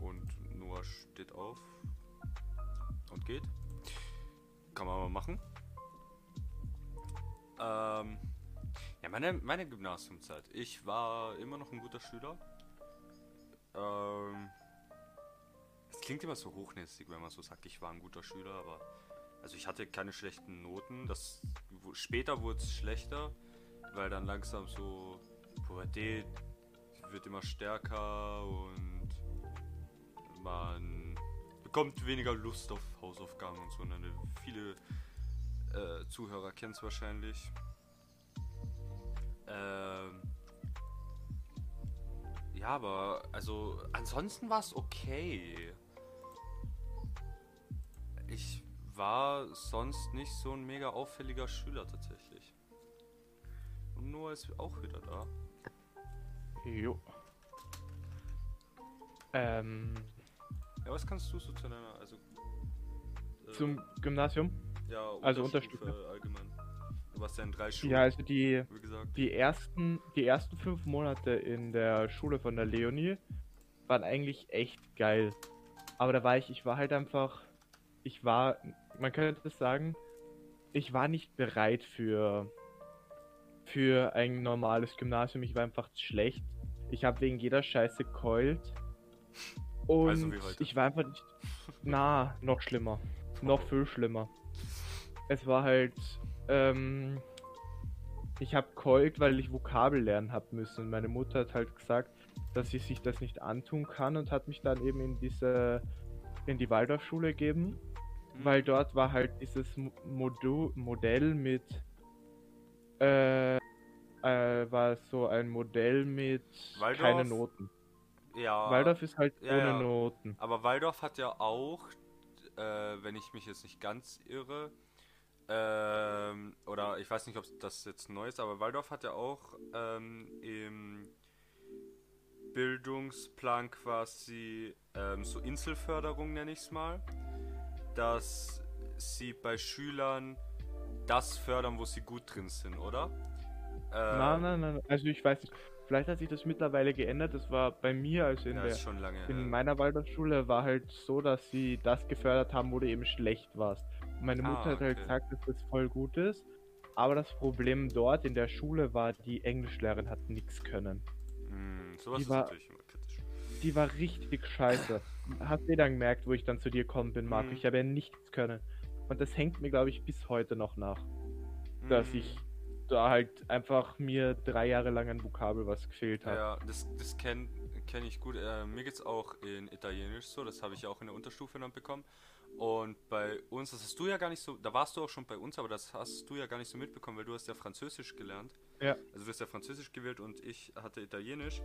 Und Noah steht auf und geht. Kann man mal machen. Ähm, ja, meine, meine Gymnasiumzeit. Ich war immer noch ein guter Schüler. Ähm, es klingt immer so hochnäsig, wenn man so sagt, ich war ein guter Schüler, aber also ich hatte keine schlechten Noten. Das später wurde es schlechter, weil dann langsam so Pubertät wird immer stärker und man bekommt weniger Lust auf Hausaufgaben und so. Ne? Viele äh, Zuhörer kennen es wahrscheinlich. Ähm, ja, aber also ansonsten war es okay. Ich war sonst nicht so ein mega auffälliger Schüler tatsächlich. Und Noah ist auch wieder da. Jo. Ähm, Ja, was kannst du so zu deiner, also äh, zum Gymnasium? ja, also Unterstufe Unterstufe. allgemein. Du warst ja in drei Schulen, Ja, also die, die ersten, die ersten fünf Monate in der Schule von der Leonie waren eigentlich echt geil. Aber da war ich, ich war halt einfach, ich war, man könnte das sagen, ich war nicht bereit für, für ein normales Gymnasium. Ich war einfach schlecht. Ich habe wegen jeder Scheiße keult. Und Also ich war einfach nicht, na, noch schlimmer. Noch viel schlimmer. Es war halt, ähm, ich habe keult, weil ich Vokabel lernen hab müssen. Meine Mutter hat halt gesagt, dass sie sich das nicht antun kann und hat mich dann eben in diese, in die Waldorfschule gegeben. Weil dort war halt dieses Mo- Modu Modell mit, äh, äh, war so ein Modell mit Waldorf? keine Noten. ja, Waldorf ist halt ja, ohne ja. Noten. aber Waldorf hat ja auch, äh, wenn ich mich jetzt nicht ganz irre, ähm, oder ich weiß nicht, ob das jetzt neu ist, aber Waldorf hat ja auch ähm, im Bildungsplan quasi ähm, so Inselförderung, nenne ich es mal, dass sie bei Schülern das fördern, wo sie gut drin sind, oder? Äh, Nein, nein, nein. Also ich weiß nicht. Vielleicht hat sich das mittlerweile geändert. Das war bei mir, also in Ja, der lange in her. meiner Waldorfschule war halt so, dass sie das gefördert haben, wo du eben schlecht warst. Meine Ah, Mutter hat halt okay. gesagt, dass das voll gut ist. Aber das Problem dort in der Schule war, die Englischlehrerin hat nichts können. Hm, sowas die ist war- natürlich. Die war richtig scheiße. Hast du dann gemerkt, wo ich dann zu dir gekommen bin, Marco? Mhm. Ich habe ja nichts können. Und das hängt mir, glaube ich, bis heute noch nach. Dass Hm, ich da halt einfach mir drei Jahre lang ein Vokabel was gefehlt hat. Ja, das, das kenne kenn ich gut. Äh, mir geht's auch in Italienisch so, das habe ich auch in der Unterstufe dann bekommen. Und bei uns, das hast du ja gar nicht so, da warst du auch schon bei uns, aber das hast du ja gar nicht so mitbekommen, weil du hast ja Französisch gelernt. Ja. Also du hast ja Französisch gewählt und ich hatte Italienisch.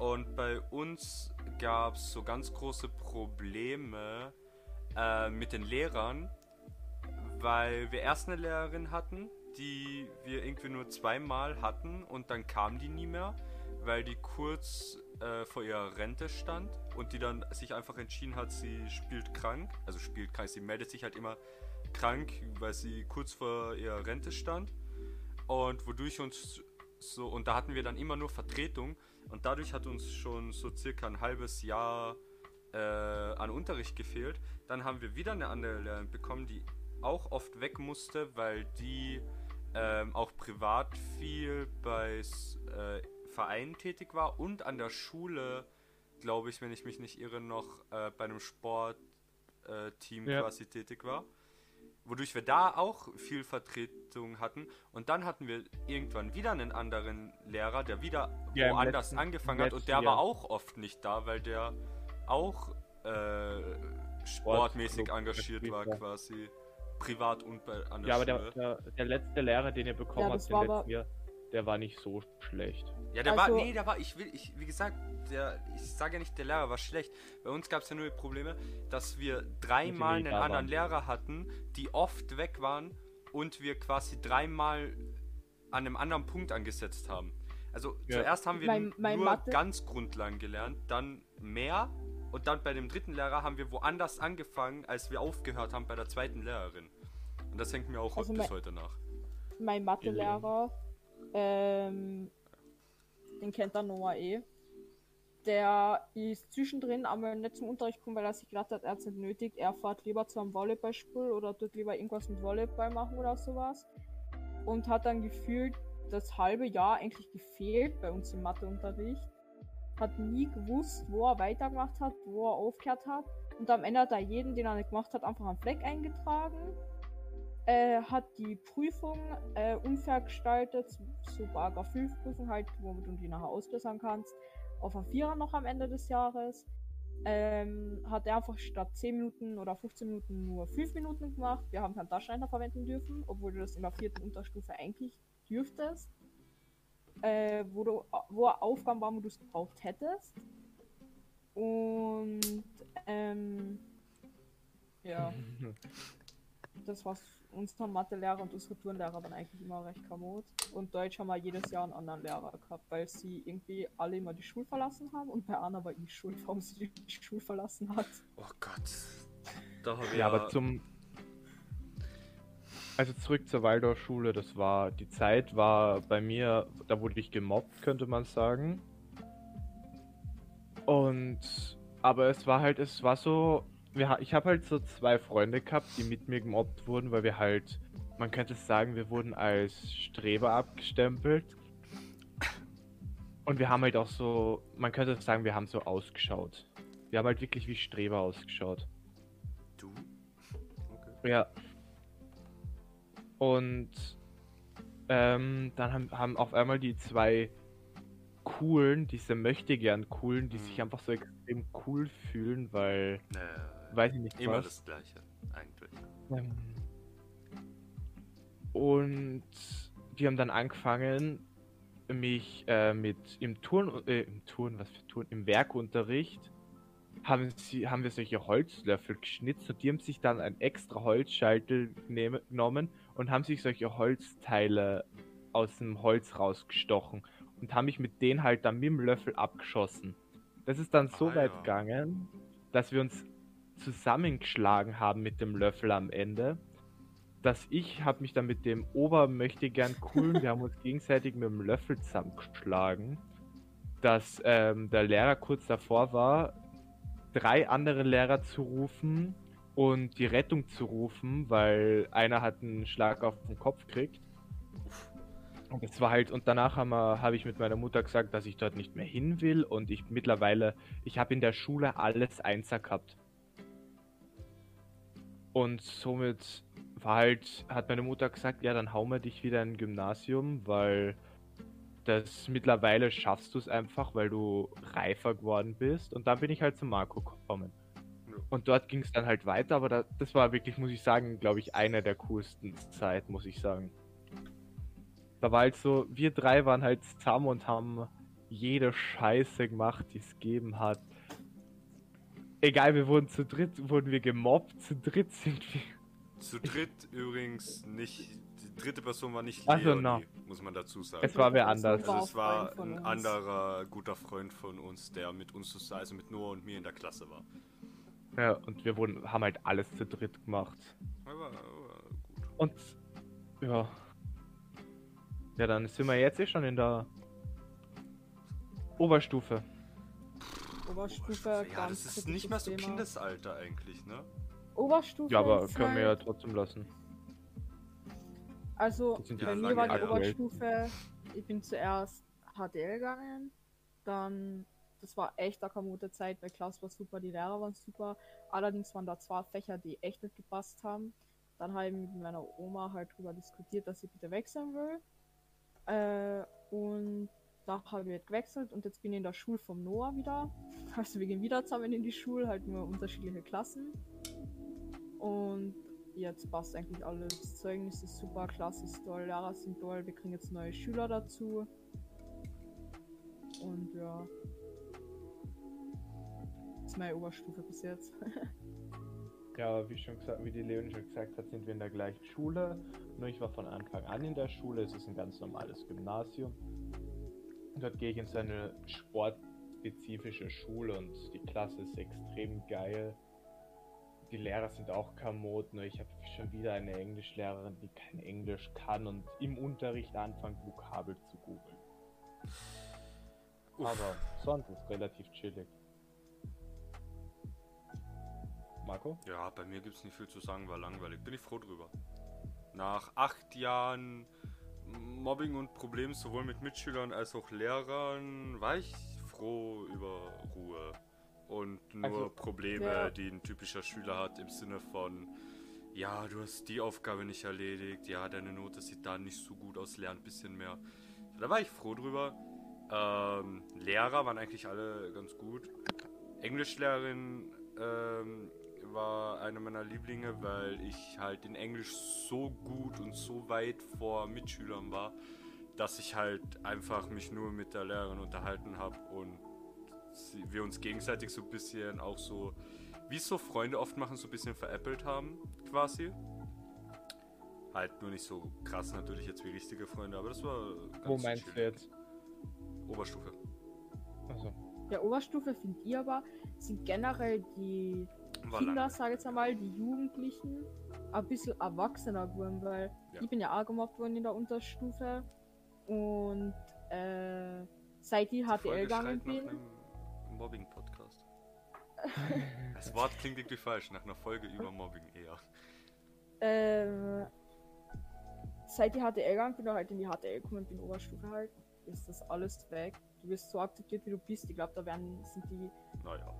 Und bei uns gab es so ganz große Probleme äh, mit den Lehrern, weil wir erst eine Lehrerin hatten, die wir irgendwie nur zweimal hatten und dann kam die nie mehr, weil die kurz äh, vor ihrer Rente stand und die dann sich einfach entschieden hat, sie spielt krank, also spielt krank, sie meldet sich halt immer krank, weil sie kurz vor ihrer Rente stand und wodurch uns so, und da hatten wir dann immer nur Vertretung und dadurch hat uns schon so circa ein halbes Jahr äh, an Unterricht gefehlt. Dann haben wir wieder eine andere Lehrerin bekommen, die auch oft weg musste, weil die ähm, auch privat viel bei äh, Vereinen tätig war und an der Schule, glaube ich, wenn ich mich nicht irre, noch äh, bei einem Sportteam äh, Ja. quasi tätig war. Wodurch wir da auch viel Vertretung hatten. Und dann hatten wir irgendwann wieder einen anderen Lehrer, der wieder Ja, woanders letzten- angefangen hat. Und der Jahr. war auch oft nicht da, weil der auch äh, sportmäßig Sportclub engagiert war, war. quasi. Privat und bei, an der Ja, aber Schule. der, der, der letzte Lehrer, den ihr bekommen Ja, habt im letzten aber- Jahr, der war nicht so schlecht. Ja, der Also- war, nee, der war, ich will, ich, wie gesagt, der, ich sage ja nicht, der Lehrer war schlecht. Bei uns gab es ja nur die Probleme, dass wir dreimal einen anderen waren. Lehrer hatten, die oft weg waren und wir quasi dreimal an einem anderen Punkt angesetzt haben. Also Ja. zuerst haben wir Mein- mein nur Mathe- ganz Grundlagen gelernt, dann mehr und dann bei dem dritten Lehrer haben wir woanders angefangen, als wir aufgehört haben bei der zweiten Lehrerin. Und das hängt mir auch Also bis mein- heute nach. mein Mathelehrer, ähm, den kennt der Noah eh. Der ist zwischendrin einmal nicht zum Unterricht gekommen, weil er sich gedacht hat, er hat es nicht nötig. Er fährt lieber zu einem Volleyballspiel oder tut lieber irgendwas mit Volleyball machen oder sowas. Und hat dann gefühlt das halbe Jahr eigentlich gefehlt bei uns im Matheunterricht. Hat nie gewusst, wo er weitergemacht hat, wo er aufgehört hat. Und am Ende hat er jeden, den er nicht gemacht hat, einfach einen Fleck eingetragen äh, hat die Prüfung äh, unfair gestaltet, so Paragraph 5 Prüfung halt, womit du die nachher ausbessern kannst, auf ein Vierer noch am Ende des Jahres. Ähm, hat er einfach statt 10 Minuten oder 15 Minuten nur 5 Minuten gemacht. Wir haben keinen Taschenrechner verwenden dürfen, obwohl du das in der vierten Unterstufe eigentlich dürftest. Äh, wo, du, wo Aufgaben waren, wo du es gebraucht hättest. Und ähm, ja. Das war's. Unser Mathelehrer und unsere Turnlehrer waren eigentlich immer recht kamot. Und Deutsch haben wir jedes Jahr einen anderen Lehrer gehabt, weil sie irgendwie alle immer die Schule verlassen haben. Und bei Anna war ich schuld, warum sie die Schule verlassen hat. Oh Gott. Ja, aber zum. Also zurück zur Waldorfschule, das war. Die Zeit war bei mir, da wurde ich gemobbt, könnte man sagen. Und. Aber es war halt, es war so. Wir, ich habe halt so zwei Freunde gehabt, die mit mir gemobbt wurden, weil wir halt. Man könnte sagen, wir wurden als Streber abgestempelt. Und wir haben halt auch so. Man könnte sagen, wir haben so ausgeschaut. Wir haben halt wirklich wie Streber ausgeschaut. Du? Okay. Ja. Und ähm, dann haben, haben auf einmal die zwei coolen, diese möchte gern coolen, die sich Mhm. einfach so extrem cool fühlen, weil, Äh, weiß ich nicht immer was. das Gleiche, eigentlich. Ähm, Und die haben dann angefangen, mich äh, mit im Turn, äh, im Turn, was für Turn, im Werkunterricht haben sie, haben wir solche Holzlöffel geschnitzt und die haben sich dann ein extra Holzschaltel nehm- genommen und haben sich solche Holzteile aus dem Holz rausgestochen und haben mich mit denen halt dann mit dem Löffel abgeschossen. Das ist dann so Ah, weit ja. gegangen, dass wir uns zusammengeschlagen haben mit dem Löffel am Ende, dass ich habe mich dann mit dem Ober möchte gern coolen, wir haben uns gegenseitig mit dem Löffel zusammengeschlagen, dass ähm, der Lehrer kurz davor war, drei andere Lehrer zu rufen und die Rettung zu rufen, weil einer hat einen Schlag auf den Kopf gekriegt. Und das war halt, und danach habe hab ich mit meiner Mutter gesagt, dass ich dort nicht mehr hin will und ich mittlerweile, ich habe in der Schule alles Einser gehabt. Und somit war halt, hat meine Mutter gesagt, ja, dann hauen wir dich wieder in ein Gymnasium, weil das mittlerweile schaffst du es einfach, weil du reifer geworden bist. Und dann bin ich halt zu Marco gekommen. Und dort ging es dann halt weiter, aber da, das war wirklich, muss ich sagen, glaube ich, eine der coolsten Zeit, muss ich sagen. Da war halt so, wir drei waren halt zusammen und haben jede Scheiße gemacht, die es gegeben hat. Egal, wir wurden zu dritt, wurden wir gemobbt, zu dritt sind wir. Zu dritt übrigens nicht. Die dritte Person war nicht Ach so, Leonie, no. muss man dazu sagen. Es war wer anders. also es war ein uns. anderer guter Freund von uns, der mit uns zusammen, also mit Noah und mir in der Klasse war. Ja, und wir wurden, haben halt alles zu dritt gemacht. Aber, aber gut. Und ja. Ja, dann sind wir jetzt eh schon in der Oberstufe. Oberstufe, Ja, ganz das ist nicht mehr so Thema. Kindesalter eigentlich, ne? Oberstufe. Ja, aber können wir ja halt- trotzdem lassen. Also, bei mir war die. Oberstufe, ich bin zuerst HTL gegangen, dann, das war echt eine gute Zeit, weil Klaus war super, die Lehrer waren super, allerdings waren da zwei Fächer, die echt nicht gepasst haben. Dann habe ich mit meiner Oma halt drüber diskutiert, dass sie bitte wechseln will. Äh, und ich halt gewechselt und jetzt bin ich in der Schule vom Noah wieder. Also wir gehen wieder zusammen in die Schule, halt nur unterschiedliche Klassen. Und jetzt passt eigentlich alles. Das Zeugnis ist super, Klasse ist toll, Lehrer sind toll, wir kriegen jetzt neue Schüler dazu. Und ja. Das ist meine Oberstufe bis jetzt. Ja, wie schon gesagt, wie die Leonie schon gesagt hat, sind wir in der gleichen Schule. Nur ich war von Anfang an in der Schule. Es ist ein ganz normales Gymnasium. Und dort gehe ich in so eine sportspezifische Schule und die Klasse ist extrem geil. Die Lehrer sind auch kamot, nur ich habe schon wieder eine Englischlehrerin, die kein Englisch kann und im Unterricht anfängt, Vokabel zu googeln. Uff. Aber sonst ist relativ chillig. Marco? Ja, bei mir gibt es nicht viel zu sagen, war langweilig. Bin ich froh drüber. Nach acht Jahren Mobbing und Problemen sowohl mit Mitschülern als auch Lehrern war ich froh über Ruhe. Und nur Also, Probleme, ja. die ein typischer Schüler hat im Sinne von, ja, du hast die Aufgabe nicht erledigt, ja, deine Note sieht da nicht so gut aus, lern ein bisschen mehr. Da war ich froh drüber. Ähm, Lehrer waren eigentlich alle ganz gut. Englischlehrerin ähm, war eine meiner Lieblinge, weil ich halt in Englisch so gut und so weit vor Mitschülern war, dass ich halt einfach mich nur mit der Lehrerin unterhalten habe und sie, wir uns gegenseitig so ein bisschen auch so, wie es so Freunde oft machen, so ein bisschen veräppelt haben, quasi. Halt nur nicht so krass natürlich jetzt wie richtige Freunde, aber das war ganz Wo meinst du jetzt? Oberstufe. Also, Ja, Oberstufe finde ich aber, sind generell die Kinder, sage ich jetzt einmal, die Jugendlichen, ein bisschen erwachsener geworden, weil Ja. ich bin ja auch gemobbt worden in der Unterstufe und äh, seit ich Die HTL gegangen bin, Mobbing-Podcast. das Wort klingt irgendwie falsch, nach einer Folge über Mobbing eher. äh, seit ich HTL gegangen bin, oder halt in die HTL gekommen bin, Oberstufe halt, ist das alles weg. Du wirst so akzeptiert, wie du bist. Ich glaube, da werden sind die Naja.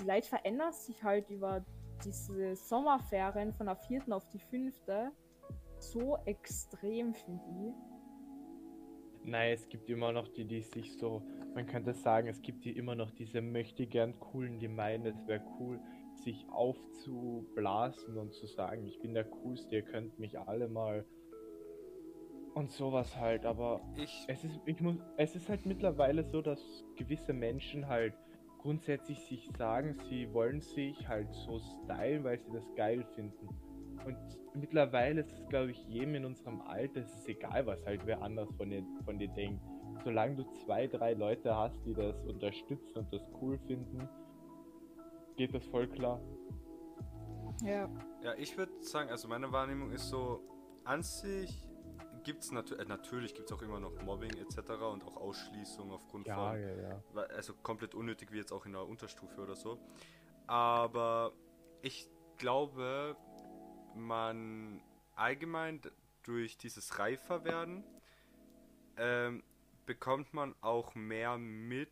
die, Leute verändern sich halt über diese Sommerferien von der vierten auf die fünfte so extrem, finde ich. Nein, es gibt immer noch die, die sich so, man könnte sagen, es gibt die immer noch diese möchte gern coolen, die meinen, es wäre cool, sich aufzublasen und zu sagen, ich bin der Coolste, ihr könnt mich alle mal und sowas halt, aber Ich. es ist, ich muss, es ist halt mittlerweile so, dass gewisse Menschen halt grundsätzlich sich sagen, sie wollen sich halt so stylen, weil sie das geil finden. Und mittlerweile ist es, glaube ich, jedem in unserem Alter, es ist egal, was halt wer anders von dir, von dir denkt. Solange du zwei, drei Leute hast, die das unterstützen und das cool finden, geht das voll klar. Ja. Ja, ich würde sagen, also meine Wahrnehmung ist so, an sich gibt es natu äh, natürlich gibt es auch immer noch Mobbing etc. und auch Ausschließung aufgrund Ja, von, ja, ja. also komplett unnötig wie jetzt auch in der Unterstufe oder so. Aber ich glaube, man allgemein durch dieses Reiferwerden ähm, bekommt man auch mehr mit.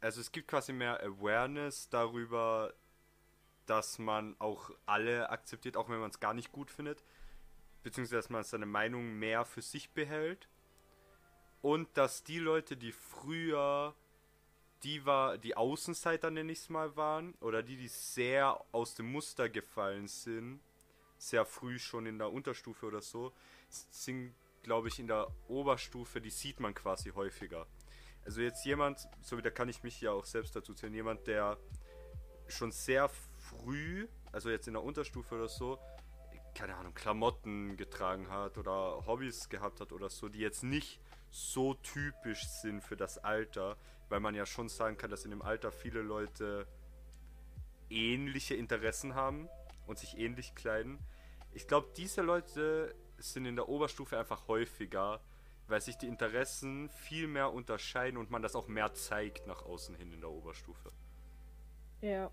Also es gibt quasi mehr Awareness darüber, dass man auch alle akzeptiert, auch wenn man es gar nicht gut findet. Beziehungsweise dass man seine Meinung mehr für sich behält. Und dass die Leute, die früher die war, die Außenseiter nenne ich es mal waren, oder die, die sehr aus dem Muster gefallen sind, sehr früh schon in der Unterstufe oder so, sind, glaube ich, in der Oberstufe, die sieht man quasi häufiger. Also jetzt jemand, so wie da kann ich mich ja auch selbst dazu zählen, jemand, der schon sehr früh, also jetzt in der Unterstufe oder so, keine Ahnung, Klamotten getragen hat oder Hobbys gehabt hat oder so, die jetzt nicht so typisch sind für das Alter, weil man ja schon sagen kann, dass in dem Alter viele Leute ähnliche Interessen haben und sich ähnlich kleiden. Ich glaube, diese Leute sind in der Oberstufe einfach häufiger, weil sich die Interessen viel mehr unterscheiden und man das auch mehr zeigt nach außen hin in der Oberstufe. Ja.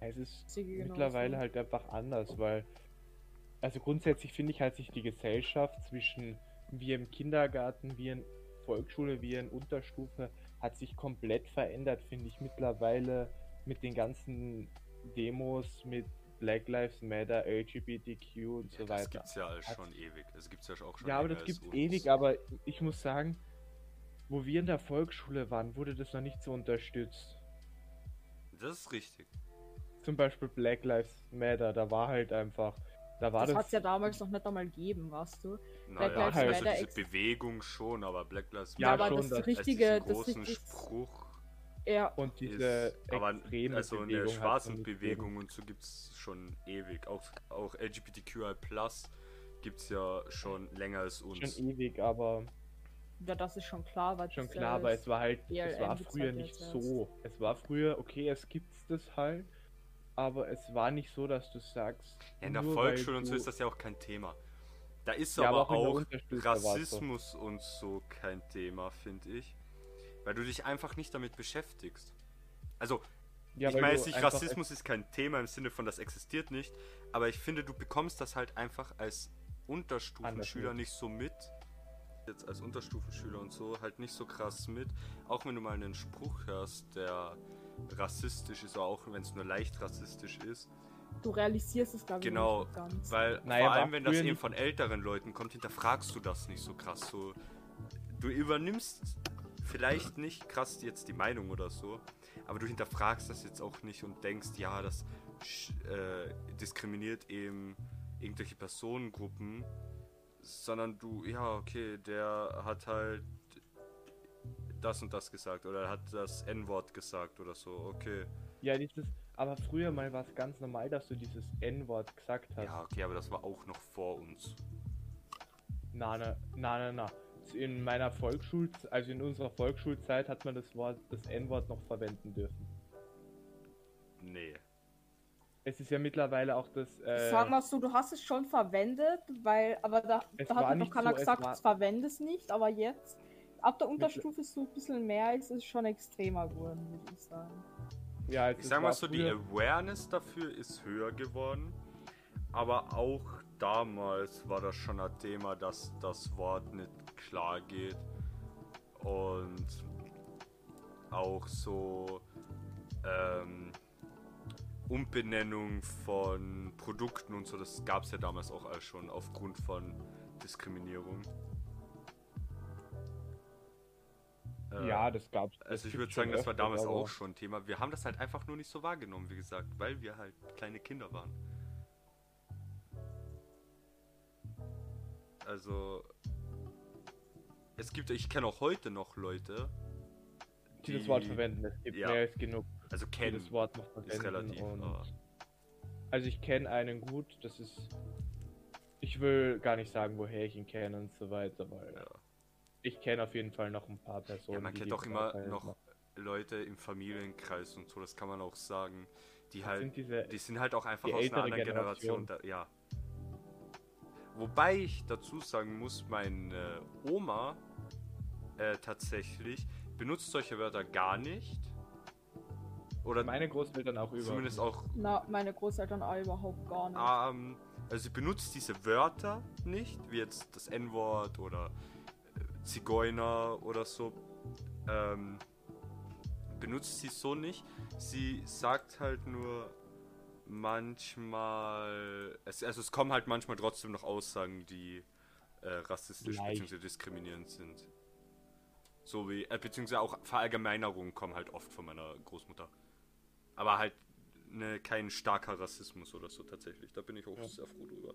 Es ist mittlerweile halt einfach anders, weil, also grundsätzlich finde ich, hat sich die Gesellschaft zwischen wir im Kindergarten, wir in Volksschule, wir in Unterstufe, hat sich komplett verändert, finde ich mittlerweile mit den ganzen Demos, mit Black Lives Matter, LGBTQ und so das weiter. gibt's ja alles schon ewig. Das gibt's ja auch schon Ja, aber das gibt's ewig, aber ich muss sagen, wo wir in der Volksschule waren, wurde das noch nicht so unterstützt. Das ist richtig. Zum Beispiel Black Lives Matter, da war halt einfach, da war Das das, hat es ja damals noch nicht einmal gegeben, weißt du? Naja, Lives also Matter diese Bewegung schon, aber Black Lives Ja, aber schon, das das- richtige, das großen Spruch ja, und diese ist, aber extreme also eine schwarzen Bewegung und so gibt's schon ewig. Auch, auch LGBTQI Plus gibt's ja schon länger als uns. Schon ewig, aber ja, das ist schon klar, weil schon klar, ja aber es war halt, es BLM war früher halt nicht so. Es war früher, okay, es gibt's das halt, aber es war nicht so, dass du sagst. Ja, in der Volksschule und so ist das ja auch kein Thema. Da ist Ja, aber, aber auch war's so. Rassismus und so kein Thema, finde ich. Weil du dich einfach nicht damit beschäftigst. Also, Ja, ich meine jetzt nicht, Rassismus ist kein Thema im Sinne von, das existiert nicht. Aber ich finde, du bekommst das halt einfach als Unterstufenschüler nicht so mit. Jetzt als Unterstufenschüler und so halt nicht so krass mit. Auch wenn du mal einen Spruch hörst, der rassistisch ist, auch wenn es nur leicht rassistisch ist. Du realisierst es, glaube ich, Genau, nicht ganz. Weil Naja, vor allem, wenn das eben von älteren Leuten kommt, hinterfragst du das nicht so krass. So, du übernimmst vielleicht nicht krass jetzt die Meinung oder so, aber du hinterfragst das jetzt auch nicht und denkst, ja, das äh, diskriminiert eben irgendwelche Personengruppen, sondern du, ja, okay, der hat halt das und das gesagt oder hat das N-Wort gesagt oder so, okay. Ja, dieses, aber früher mal war es ganz normal, dass du dieses N-Wort gesagt hast. Ja, okay, aber das war auch noch vor uns. Na, na, na, na, na. In meiner Volksschul, also in unserer Volksschulzeit hat man das Wort, das N-Wort noch verwenden dürfen. Nee. Es ist ja mittlerweile auch das, äh, Sag mal so, du hast es schon verwendet, weil, aber da, Es da hat doch keiner so, es gesagt, war- verwende es nicht, aber jetzt, ab der Unterstufe so ein bisschen mehr ist es schon extremer geworden, würde ich sagen. ja, es Ich sag mal so, die Awareness dafür ist höher geworden. Aber auch damals war das schon ein Thema, dass das Wort nicht klar geht. Und auch so ähm, Umbenennung von Produkten und so, das gab es ja damals auch schon aufgrund von Diskriminierung. Äh, ja, das gab's. das also ich würde sagen, das war damals auch schon Thema. Wir haben das halt einfach nur nicht so wahrgenommen, wie gesagt, weil wir halt kleine Kinder waren. Also es gibt, ich kenne auch heute noch Leute, die das Wort verwenden. Es gibt ja. mehr als genug, also die kennen. das Wort noch verwenden. relativ, und aber- also ich kenne einen gut, das ist. Ich will gar nicht sagen, woher ich ihn kenne und so weiter, weil Ja. Ich kenne auf jeden Fall noch ein paar Personen. Ja, man kennt auch immer noch Leute im Familienkreis und so, das kann man auch sagen, Die Das halt, sind diese. die sind halt auch einfach aus einer anderen Generation. Generation. Da, ja. Wobei ich dazu sagen muss, meine Oma äh, tatsächlich benutzt solche Wörter gar nicht. Oder meine Großeltern auch über. zumindest auch Na, meine Großeltern auch überhaupt gar nicht. Ähm, also sie benutzt diese Wörter nicht, wie jetzt das N-Wort oder äh, Zigeuner oder so. Ähm, benutzt sie so nicht. Sie sagt halt nur manchmal. Es, also es kommen halt manchmal trotzdem noch Aussagen, die äh, rassistisch bzw. diskriminierend sind. So wie, äh, beziehungsweise auch Verallgemeinerungen kommen halt oft von meiner Großmutter. Aber halt ne, kein starker Rassismus oder so tatsächlich. Da bin ich auch Ja. sehr froh drüber.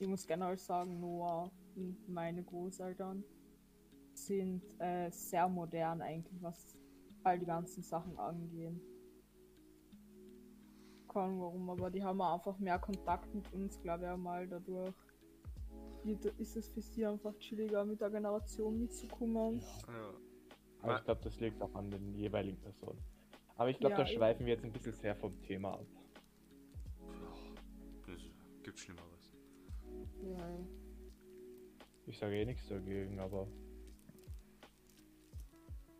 Ich muss generell sagen, Noah und meine Großeltern sind äh, sehr modern eigentlich, was all die ganzen Sachen angehen. Keine Ahnung warum, aber die haben einfach mehr Kontakt mit uns, glaube ich einmal dadurch. Ist es für sie einfach chilliger, mit der Generation mitzukommen? Ja. Aber ich glaube, das liegt auch an den jeweiligen Personen. Aber ich glaube, Ja, da schweifen wir jetzt ein bisschen sehr vom Thema ab. Es gibt Schlimmeres. Ja. Ich sage eh nichts dagegen, aber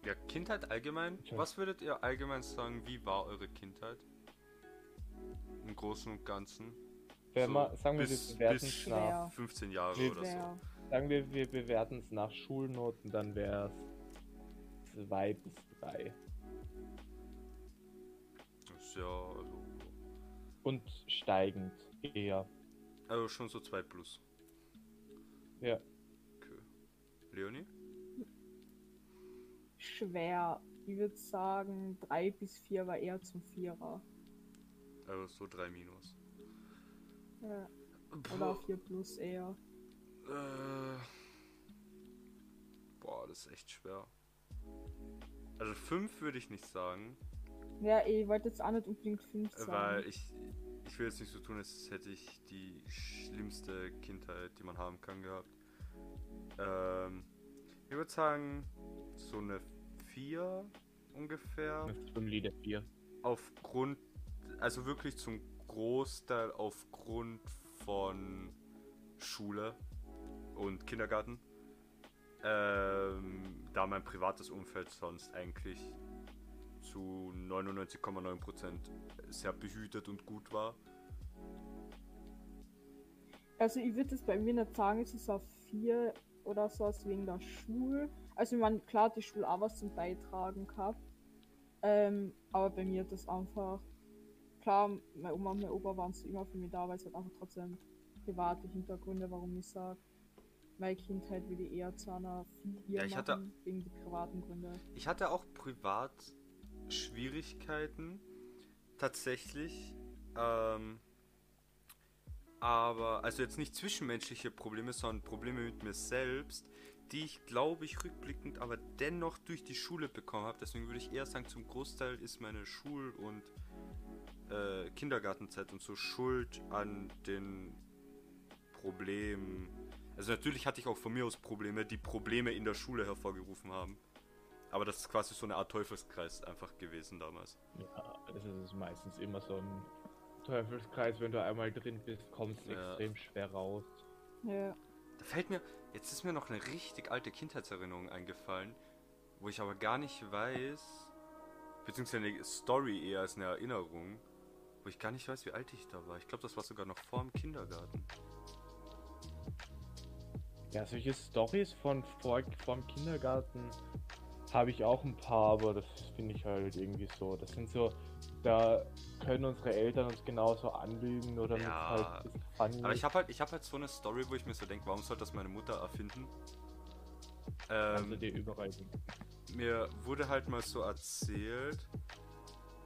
Ja, Kindheit allgemein. Tja. Was würdet ihr allgemein sagen, wie war eure Kindheit? Im Großen und Ganzen. wenn So wir, sagen wir, bis- wir bewerten es nach, 15 Jahre Nee, oder so. Sagen wir, wir bewerten es nach Schulnoten, dann wäre es 2 bis 3. Das ist ja, also, Und steigend eher. Also schon so 2 plus. Ja. Okay. Leonie? Schwer. Ich würde sagen, 3 bis 4 war eher zum Vierer. Also so 3 minus. Ja. Oder 4 plus eher. Äh, boah, das ist echt schwer. Also 5 würde ich nicht sagen, Ja, eh, ich wollte jetzt auch nicht unbedingt 5 äh, sagen. weil ich ich will jetzt nicht so tun, als hätte ich die schlimmste Kindheit, die man haben kann, gehabt. Ähm, ich würde sagen so eine 4 ungefähr. Eine solide 4. Aufgrund, also wirklich zum Großteil aufgrund von Schule und Kindergarten. Ähm, da mein privates Umfeld sonst eigentlich zu 99,9% sehr behütet und gut war. Also ich würde es bei mir nicht sagen, es ist auf 4 oder so wegen der Schule. Also ich meine, klar hat die Schule auch was zum Beitragen gehabt. Ähm, aber bei mir hat das einfach, klar, meine Oma und mein Opa waren so immer für mich da, weil es halt einfach trotzdem private Hintergründe, warum ich sage, meine Kindheit würde ich eher zu einer 4 Ja, ich hatte- machen, wegen die privaten Gründe. Ich hatte auch privat Schwierigkeiten, tatsächlich. Ähm, aber, also jetzt nicht zwischenmenschliche Probleme, sondern Probleme mit mir selbst, die ich glaube ich rückblickend aber dennoch durch die Schule bekommen habe. Deswegen würde ich eher sagen, zum Großteil ist meine Schul- und äh, Kindergartenzeit und so schuld an den Problemen. Also natürlich hatte ich auch von mir aus Probleme, die Probleme in der Schule hervorgerufen haben. Aber das ist quasi so eine Art Teufelskreis einfach gewesen damals. Ja, das ist meistens immer so ein Teufelskreis, wenn du einmal drin bist, kommst du Ja. extrem schwer raus. Ja. Da fällt mir, jetzt ist mir noch eine richtig alte Kindheitserinnerung eingefallen, wo ich aber gar nicht weiß, beziehungsweise eine Story eher als eine Erinnerung, wo ich gar nicht weiß, wie alt ich da war. Ich glaube, das war sogar noch vor dem Kindergarten. Ja, solche Stories von vor, vom Kindergarten habe ich auch ein paar, aber das finde ich halt irgendwie so. Das sind so, da können unsere Eltern uns genauso anlügen oder mit Ja, halt funny. Aber ich habe halt, ich habe halt so eine Story, wo ich mir so denke, warum soll das meine Mutter erfinden? Kannst du Ähm, dir überall hin. mir wurde halt mal so erzählt,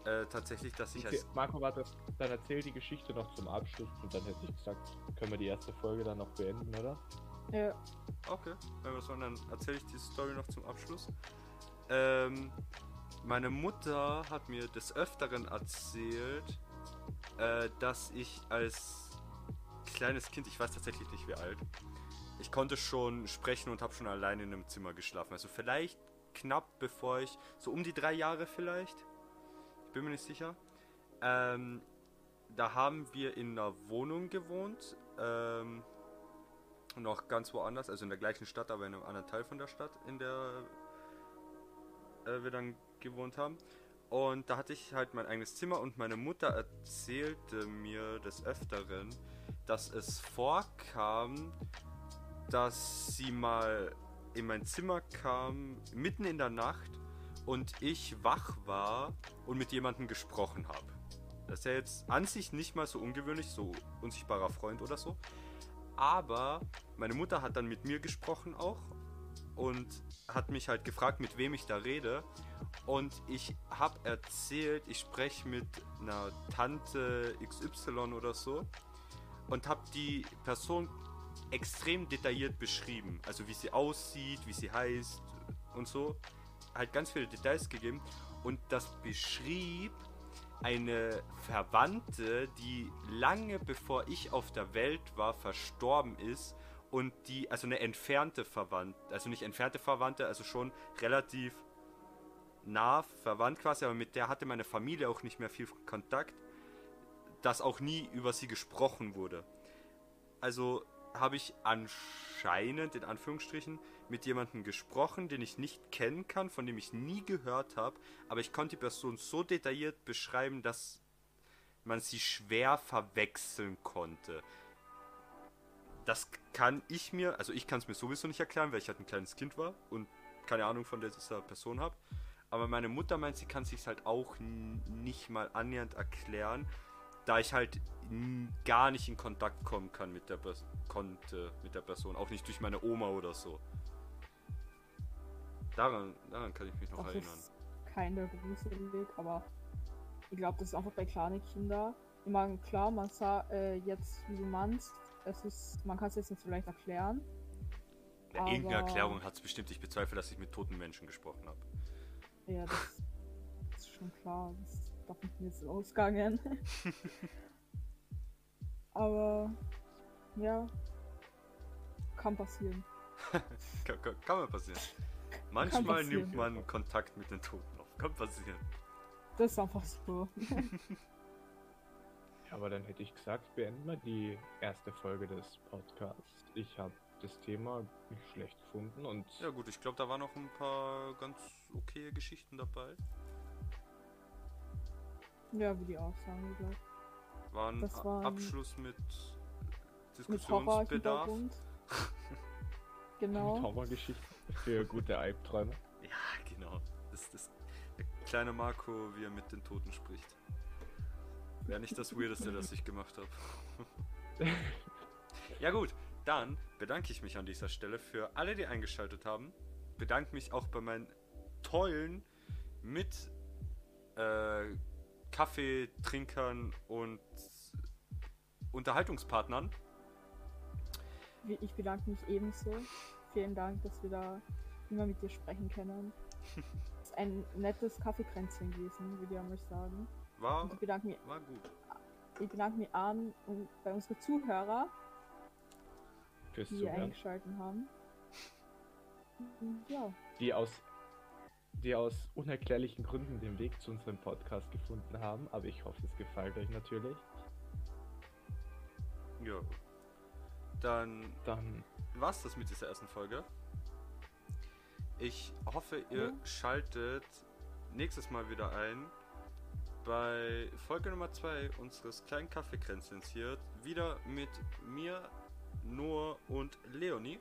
äh, tatsächlich, dass ich als Marco, warte, dann erzähl die Geschichte noch zum Abschluss und dann hätte ich gesagt, können wir die erste Folge dann noch beenden, oder? Ja. Okay, wenn wir so, dann erzähle ich die Story noch zum Abschluss. Ähm, meine Mutter hat mir des Öfteren erzählt, äh, dass ich als kleines Kind, ich weiß tatsächlich nicht wie alt, ich konnte schon sprechen und habe schon allein in einem Zimmer geschlafen. Also vielleicht knapp bevor ich, so um die drei Jahre vielleicht, ich bin mir nicht sicher, ähm, da haben wir in einer Wohnung gewohnt, ähm, noch ganz woanders, also in der gleichen Stadt, aber in einem anderen Teil von der Stadt, in der äh, wir dann gewohnt haben. Und da hatte ich halt mein eigenes Zimmer und meine Mutter erzählte mir des Öfteren, dass es vorkam, dass sie mal in mein Zimmer kam, mitten in der Nacht und ich wach war und mit jemandem gesprochen habe. Das ist ja jetzt an sich nicht mal so ungewöhnlich, so unsichtbarer Freund oder so. Aber meine Mutter hat dann mit mir gesprochen auch und hat mich halt gefragt, mit wem ich da rede. Und ich habe erzählt, ich spreche mit einer Tante XY oder so und habe die Person extrem detailliert beschrieben. Also wie sie aussieht, wie sie heißt und so. Halt ganz viele Details gegeben. Und das beschrieb eine Verwandte, die lange bevor ich auf der Welt war, verstorben ist. Und die, also eine entfernte Verwandte, also nicht entfernte Verwandte, also schon relativ nah verwandt quasi, aber mit der hatte meine Familie auch nicht mehr viel Kontakt, dass auch nie über sie gesprochen wurde. Also habe ich anscheinend, in Anführungsstrichen, mit jemandem gesprochen, den ich nicht kennen kann, von dem ich nie gehört habe, aber ich konnte die Person so detailliert beschreiben, dass man sie schwer verwechseln konnte. Das kann ich mir, also ich kann es mir sowieso nicht erklären, weil ich halt ein kleines Kind war und keine Ahnung von dieser Person habe. Aber meine Mutter meint, sie kann sich halt auch nicht mal annähernd erklären, da ich halt gar nicht in Kontakt kommen kann mit der konnte mit der Person, auch nicht durch meine Oma oder so. Daran, daran kann ich mich noch Das erinnern. ist keine gruselig, aber ich glaube, das ist einfach bei kleinen Kindern. Ich meine, klar, man sah äh, jetzt, wie du meinst, es ist, man kann es jetzt nicht so leicht erklären. Ja, irgendeine aber- Erklärung hat es bestimmt. Ich bezweifle, dass ich mit toten Menschen gesprochen habe. Ja, das, ist schon klar. Das ist davon jetzt ausgegangen. aber ja, kann passieren. Kann, kann, kann mal passieren. Manchmal passieren. nimmt man Kontakt mit den Toten auf. Kann passieren. Das ist einfach so. Aber dann hätte ich gesagt, beenden wir die erste Folge des Podcasts. Ich habe das Thema nicht schlecht gefunden und Ja gut, ich glaube, da waren noch ein paar ganz okay Geschichten dabei. ja, wie die auch sagen, glaube War ein Das waren- Abschluss mit Mit Diskussionsbedarf. Mit Genau. Horrorgeschichten für gute Albträume. Ja, genau. Das ist der kleine Marco, wie er mit den Toten spricht. Wäre nicht das Weirdeste, das ich gemacht habe. ja gut, dann bedanke ich mich an dieser Stelle für alle, die eingeschaltet haben. Bedanke mich auch bei meinen tollen mit äh, Kaffeetrinkern und Unterhaltungspartnern. Ich bedanke mich ebenso. Vielen Dank, dass wir da immer mit dir sprechen können. Es ist ein nettes Kaffeekränzchen gewesen, würde ich einmal sagen. War, Und ich bedanke mich, war gut. ich bedanke mich an und bei unseren Zuhörer, Fürs die Zuhören. eingeschaltet haben. Und Ja, Die aus, die aus unerklärlichen Gründen den Weg zu unserem Podcast gefunden haben. Aber ich hoffe, es gefällt euch natürlich. Ja. Dann Dann war's das mit dieser ersten Folge. Ich hoffe, ihr Ja. schaltet nächstes Mal wieder ein bei Folge Nummer 2 unseres kleinen Kaffeekränzchens hier. Wieder mit mir, Noah und Leonie.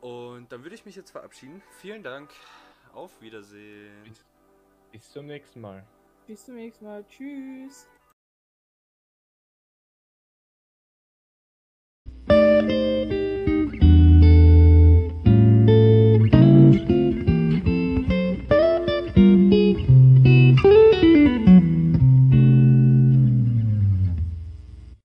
Und dann würde ich mich jetzt verabschieden. Vielen Dank. Auf Wiedersehen. bis, bis zum nächsten Mal. bis zum nächsten Mal. Tschüss.